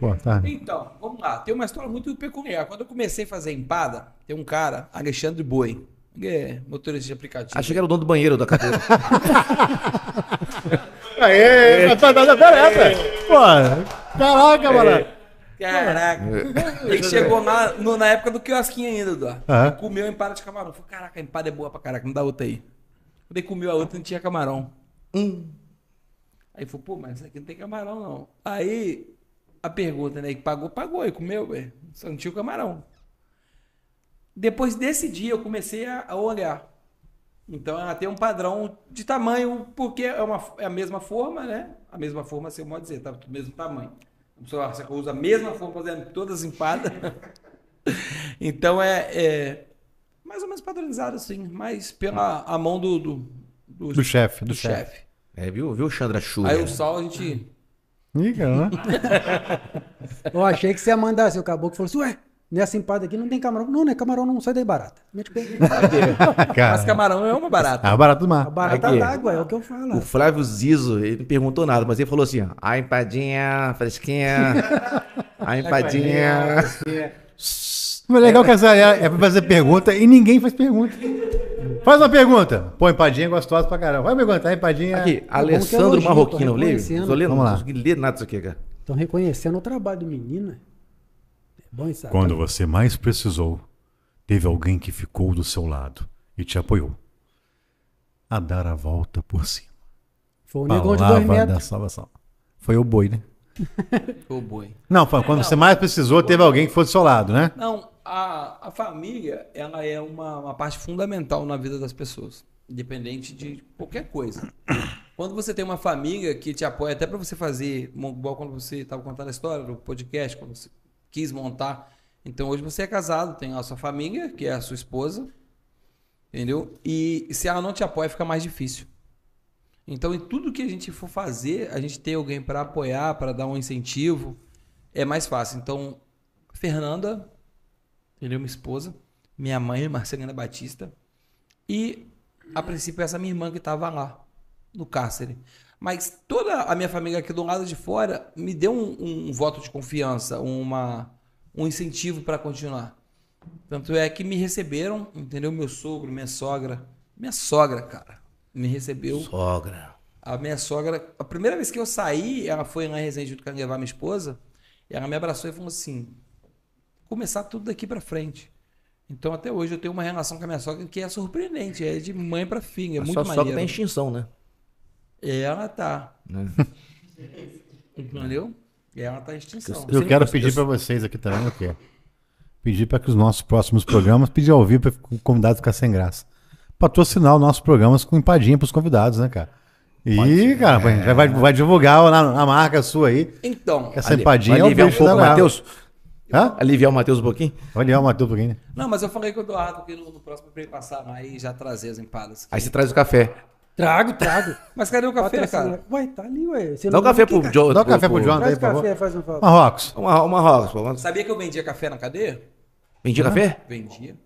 Pô, tá. Então, vamos lá. Tem uma história muito peculiar. Quando eu comecei a fazer empada, tem um cara, Alexandre Boi, é motorista de aplicativo. Achei que era o dono do banheiro da cadeira. Aê, mas tá dando pera Pô, caraca, mano. Caraca. Ele chegou lá no- na época do quiosquinho ainda, Dó. Aham. Comeu empada de camarão. Falei, caraca, a empada é boa pra caraca, não dá outra aí. Quando ele comeu a outra, não tinha camarão. Hum. Aí falou, pô, mas isso aqui não tem camarão, não. Aí, a pergunta, né? Que pagou, pagou, e comeu, velho. Só não tinha o camarão. Depois desse dia, eu comecei a, a olhar. Então, ela tem um padrão de tamanho, porque é, uma, é a mesma forma, né? A mesma forma, assim, eu modo dizer, tá do mesmo tamanho. Só Você usa a mesma forma fazendo todas as empadas. então, é, é mais ou menos padronizado, assim, mas pela a mão do... Do, Do chefe, do do chefe. chefe. É, viu, viu, Chandra Chu? Aí o sal a gente... Cara, né? Eu achei que você ia mandar assim, o caboclo falou assim, ué, nessa empada aqui não tem camarão. Não, não é camarão, não sai daí barata. Mete o pé. Cara, Mas camarão é uma barata. Ah, barato do A mar. barata Aqui. d'água, é o que eu falo. O Flávio Zizo, ele não perguntou nada, mas ele falou assim: ó, a empadinha fresquinha, a empadinha. Mas legal que essa é, é pra fazer pergunta e ninguém faz pergunta. Faz uma pergunta. Pô, empadinha é gostosa pra caramba. Vai perguntar, empadinha. Aqui, Alessandro Marroquino. Tô lendo, Vamos não lá. consegui ler nada disso aqui, cara. Estão reconhecendo o trabalho do menino. né? É bom isso. Quando você mais precisou, teve alguém que ficou do seu lado e te apoiou. A dar a volta por cima. Foi o negão de dois Palavra da metros. salvação. Foi o boi, né? Ô boi. Não, foi quando você mais precisou, teve alguém que foi do seu lado, né? Não, a, a família, ela é uma, uma parte fundamental na vida das pessoas, independente de qualquer coisa. Quando você tem uma família que te apoia, até para você fazer, igual quando você estava contando a história do podcast, quando você quis montar. Então hoje você é casado, tem a sua família, que é a sua esposa, entendeu? E se ela não te apoia, fica mais difícil. Então, em tudo que a gente for fazer, a gente ter alguém para apoiar, para dar um incentivo, é mais fácil. Então, Fernanda, entendeu? Minha esposa, minha mãe, Marcelina Batista, e a princípio essa minha irmã que estava lá, no cárcere. Mas toda a minha família aqui do lado de fora me deu um, um voto de confiança, uma, um incentivo para continuar. Tanto é que me receberam, entendeu? Meu sogro, minha sogra, minha sogra, cara, me recebeu. Sogra. A minha sogra, a primeira vez que eu saí, ela foi lá em Resende junto com levar minha esposa, e ela me abraçou e falou assim: começar tudo daqui pra frente. Então, até hoje, eu tenho uma relação com a minha sogra que é surpreendente, é de mãe pra filha, é a muito sua sogra maneiro. tá em extinção, né? Ela tá, Né? entendeu? E ela tá em extinção. Eu quero pedir pra vocês aqui também o quê? Pedir para que os nossos próximos programas, pedir ao vivo para o convidado ficar sem graça. Patrocinar os nossos programas com empadinha pros convidados, né, cara? E, cara, vai, vai, vai divulgar na, na marca sua aí. Então, Essa Ali- empadinha vai é o aliviar um pouco da. Matheus? Hã? Aliviar o Matheus um pouquinho? Vai aliviar o Matheus um pouquinho. né? não, mas eu falei com o Eduardo que no, no próximo pra ele passar lá e já trazer as empadas. Aí você traz o café. Trago, trago. Mas cadê o café, cara? Ué, tá ali, ué. Você Dá o não- café pro Joe. Dá o café pro John. Traz aí, por favor. café, faz um favor. Marrocos. Uma, uma rosa, por favor. Sabia que eu vendia café na cadeia? Vendia café? Vendia.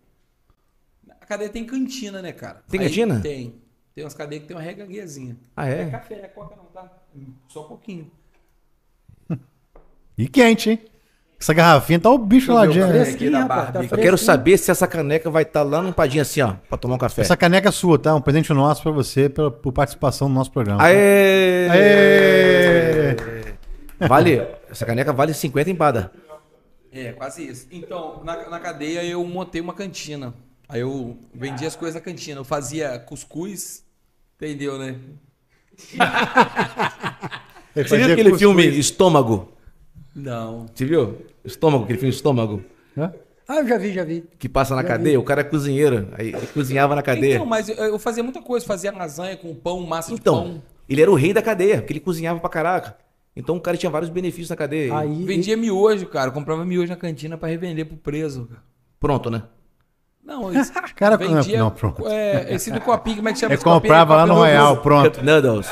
A cadeia tem cantina, né, cara? Tem Aí cantina? Tem. Tem umas cadeias que tem uma reganguezinha. Ah, É é? café, é coca não, tá? Só um pouquinho. E quente, hein? Essa garrafinha tá o bicho lá de. Eu rapaz, tá. Eu quero saber se essa caneca vai estar lá no empadinho assim, ó, pra tomar um café. Essa caneca é sua, tá? Um presente nosso pra você pela, por participação no nosso programa. Aê! Aê! Vale, essa caneca vale 50 empada. É, quase isso. Então, na, na cadeia eu montei uma cantina. Aí eu vendia as coisas na cantina. Eu fazia cuscuz, entendeu, né? Você viu aquele cuscuz. filme Estômago? Não. Você viu? Estômago, aquele filme Estômago? Hã? Ah, eu já vi, já vi. Que passa na Já cadeia, o cara é cozinheiro. Aí ele cozinhava na cadeia. Então, mas eu, eu fazia muita coisa. Fazia lasanha com pão, massa de Então, pão. ele era o rei da cadeia, porque ele cozinhava pra caraca. Então o cara tinha vários benefícios na cadeia. Aí, Vendia miojo, cara. Eu comprava miojo na cantina pra revender pro preso. cara. Pronto, né? Não, isso. Cara, vendia. não, pronto. É, esse do copinho, como é que chama Eu esse copinho? comprava lá no Copinho Royal, pronto. Noodles.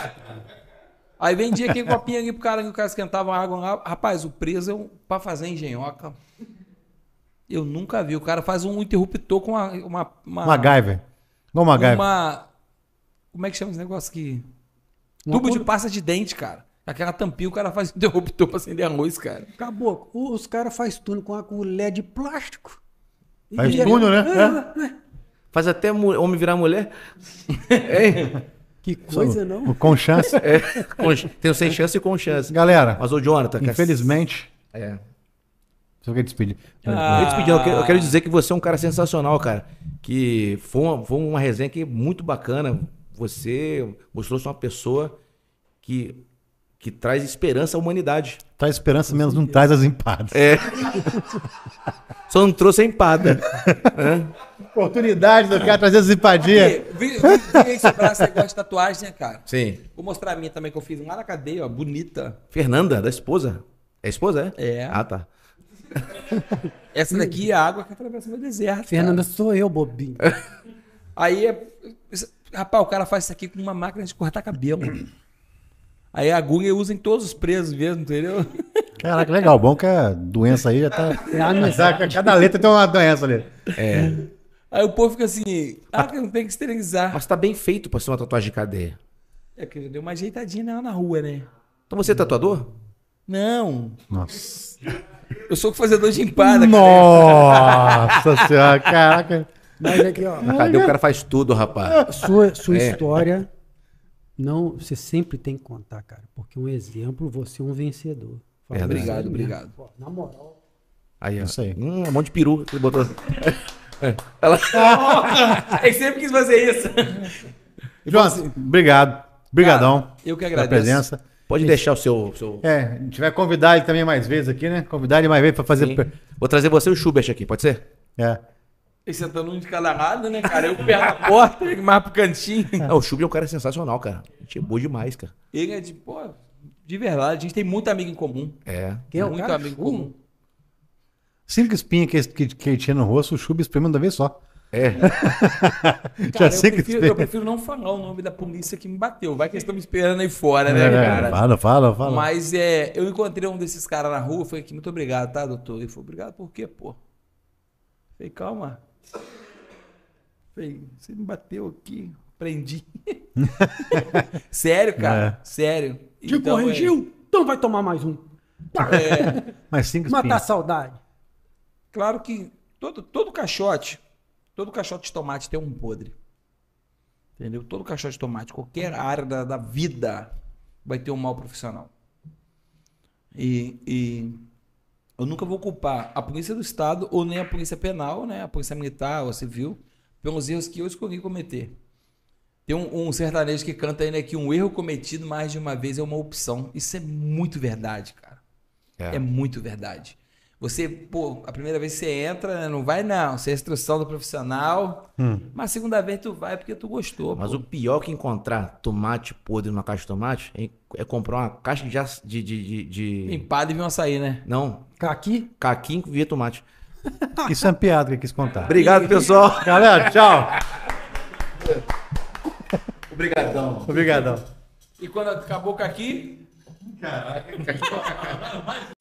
Aí vendia aquele copinho ali pro cara que o cara esquentava água lá. Rapaz, o preso é um, pra fazer engenhoca. Eu nunca vi. O cara faz um interruptor com uma. Uma. uma, MacGyver. Igual MacGyver. uma- como é que chama esse negócio aqui? Uma Tubo de cor- pasta de dente, cara. Aquela tampinha o cara faz interruptor pra acender arroz, cara. Acabou. Os caras fazem túnel com a colher de plástico. Faz E- túnel, né? Faz até homem virar mulher. Hein? Que coisa, não? Com chance. É, com- tenho sem chance e com chance. Galera, Mas o Jonathan, cara, infelizmente. É. Só quer despedir. Ah. Eu, te pedi, eu, quero, eu quero dizer que você é um cara sensacional, cara. Que foi uma, foi uma resenha que muito bacana. Você mostrou-se uma pessoa que, que traz esperança à humanidade. Traz esperança, menos não traz as empadas. É. Só não trouxe a empada. Oportunidade do cara trazer as empadinhas. Vi, vi, vi esse braço gosta de tatuagem, né, cara? Sim. Vou mostrar a minha também que eu fiz lá na cadeia, ó, bonita. Fernanda, da esposa. É a esposa, é? É. Ah, tá. Essa daqui é a água que atravessa meu deserto. Fernanda, cara. sou eu, bobinho. Aí, é- rapaz, o cara faz isso aqui com uma máquina de cortar cabelo. Aí a agulha usa em todos os presos mesmo, entendeu? Caraca, legal. Bom que a doença aí já tá. É. Cada letra tem uma doença ali. É. Aí o povo fica assim, ah, que não tem que esterilizar. Mas tá bem feito pra ser uma tatuagem de cadeia. É que eu dei uma ajeitadinha nela na rua, né? Então você é tatuador? Não, Nossa. eu sou fazedor de empada. Nossa senhora, caraca. Mas aqui, ó. Na cadeia o cara faz tudo, rapaz. Sua, sua É. história, não, você sempre tem que contar, cara. Porque um exemplo, você é um vencedor. Verdade. Obrigado, obrigado. Pô, Na moral. Aí, ó. Isso aí. Hum, um monte de peru que ele botou. É. Ela... Ele sempre quis fazer isso. Jonas, obrigado. Obrigadão Cara, eu que pela agradeço. presença. Pode deixar o seu. seu... É, a gente vai convidar ele também mais vezes aqui, né? Convidar ele mais vezes pra fazer. Sim. Vou trazer você e o Schubert aqui, pode ser? É. Ele sentando um de cada lado, né, cara? Eu perto da porta, ele mais pro cantinho. Não, o Schubert é um cara sensacional, cara. Gente é boa demais, cara. Ele é de, pô, de verdade, a gente tem muito amigo em comum. É. Quem é o muito cara? amigo em comum. Cinco espinhas que, que, que ele tinha no rosto, o Chuba espreme uma vez só. É. Já Cara, eu prefiro, eu espinhas. prefiro não falar o nome da polícia que me bateu. Vai que eles estão me esperando aí fora, É, né, é, cara? Fala, fala, fala. Mas é, eu encontrei um desses caras na rua, falei aqui, muito obrigado, tá, doutor? Ele falou, obrigado por quê, pô? Falei, calma. Falei, você me bateu aqui, prendi. Sério, cara, sério. Te Então, é- corrigiu? Então vai tomar mais um. Tá. É, Mas cinco Matar a saudade. Claro que todo, todo caixote, todo caixote de tomate tem um podre. Entendeu? Todo caixote de tomate, qualquer área da, da vida vai ter um mal profissional. E, e eu nunca vou culpar a polícia do estado ou nem a polícia penal, né, a polícia militar ou civil, pelos erros que eu escolhi cometer. Tem um, um sertanejo que canta aí, né, que um erro cometido mais de uma vez é uma opção. Isso é muito verdade, cara. É. É muito verdade. Você, pô, a primeira vez que você entra, né, não vai não, você é instrução do profissional, mas a segunda vez tu vai porque tu gostou. Mas pô. o pior que encontrar tomate podre numa caixa de tomate é, é comprar uma caixa de. de, de, de, Empada e vinham açaí, né? Não, Caqui. caquinho via tomate. Isso é uma piada que eu quis contar. Obrigado, pessoal. Galera, tchau. Obrigadão. Obrigadão. E quando acabou com aqui,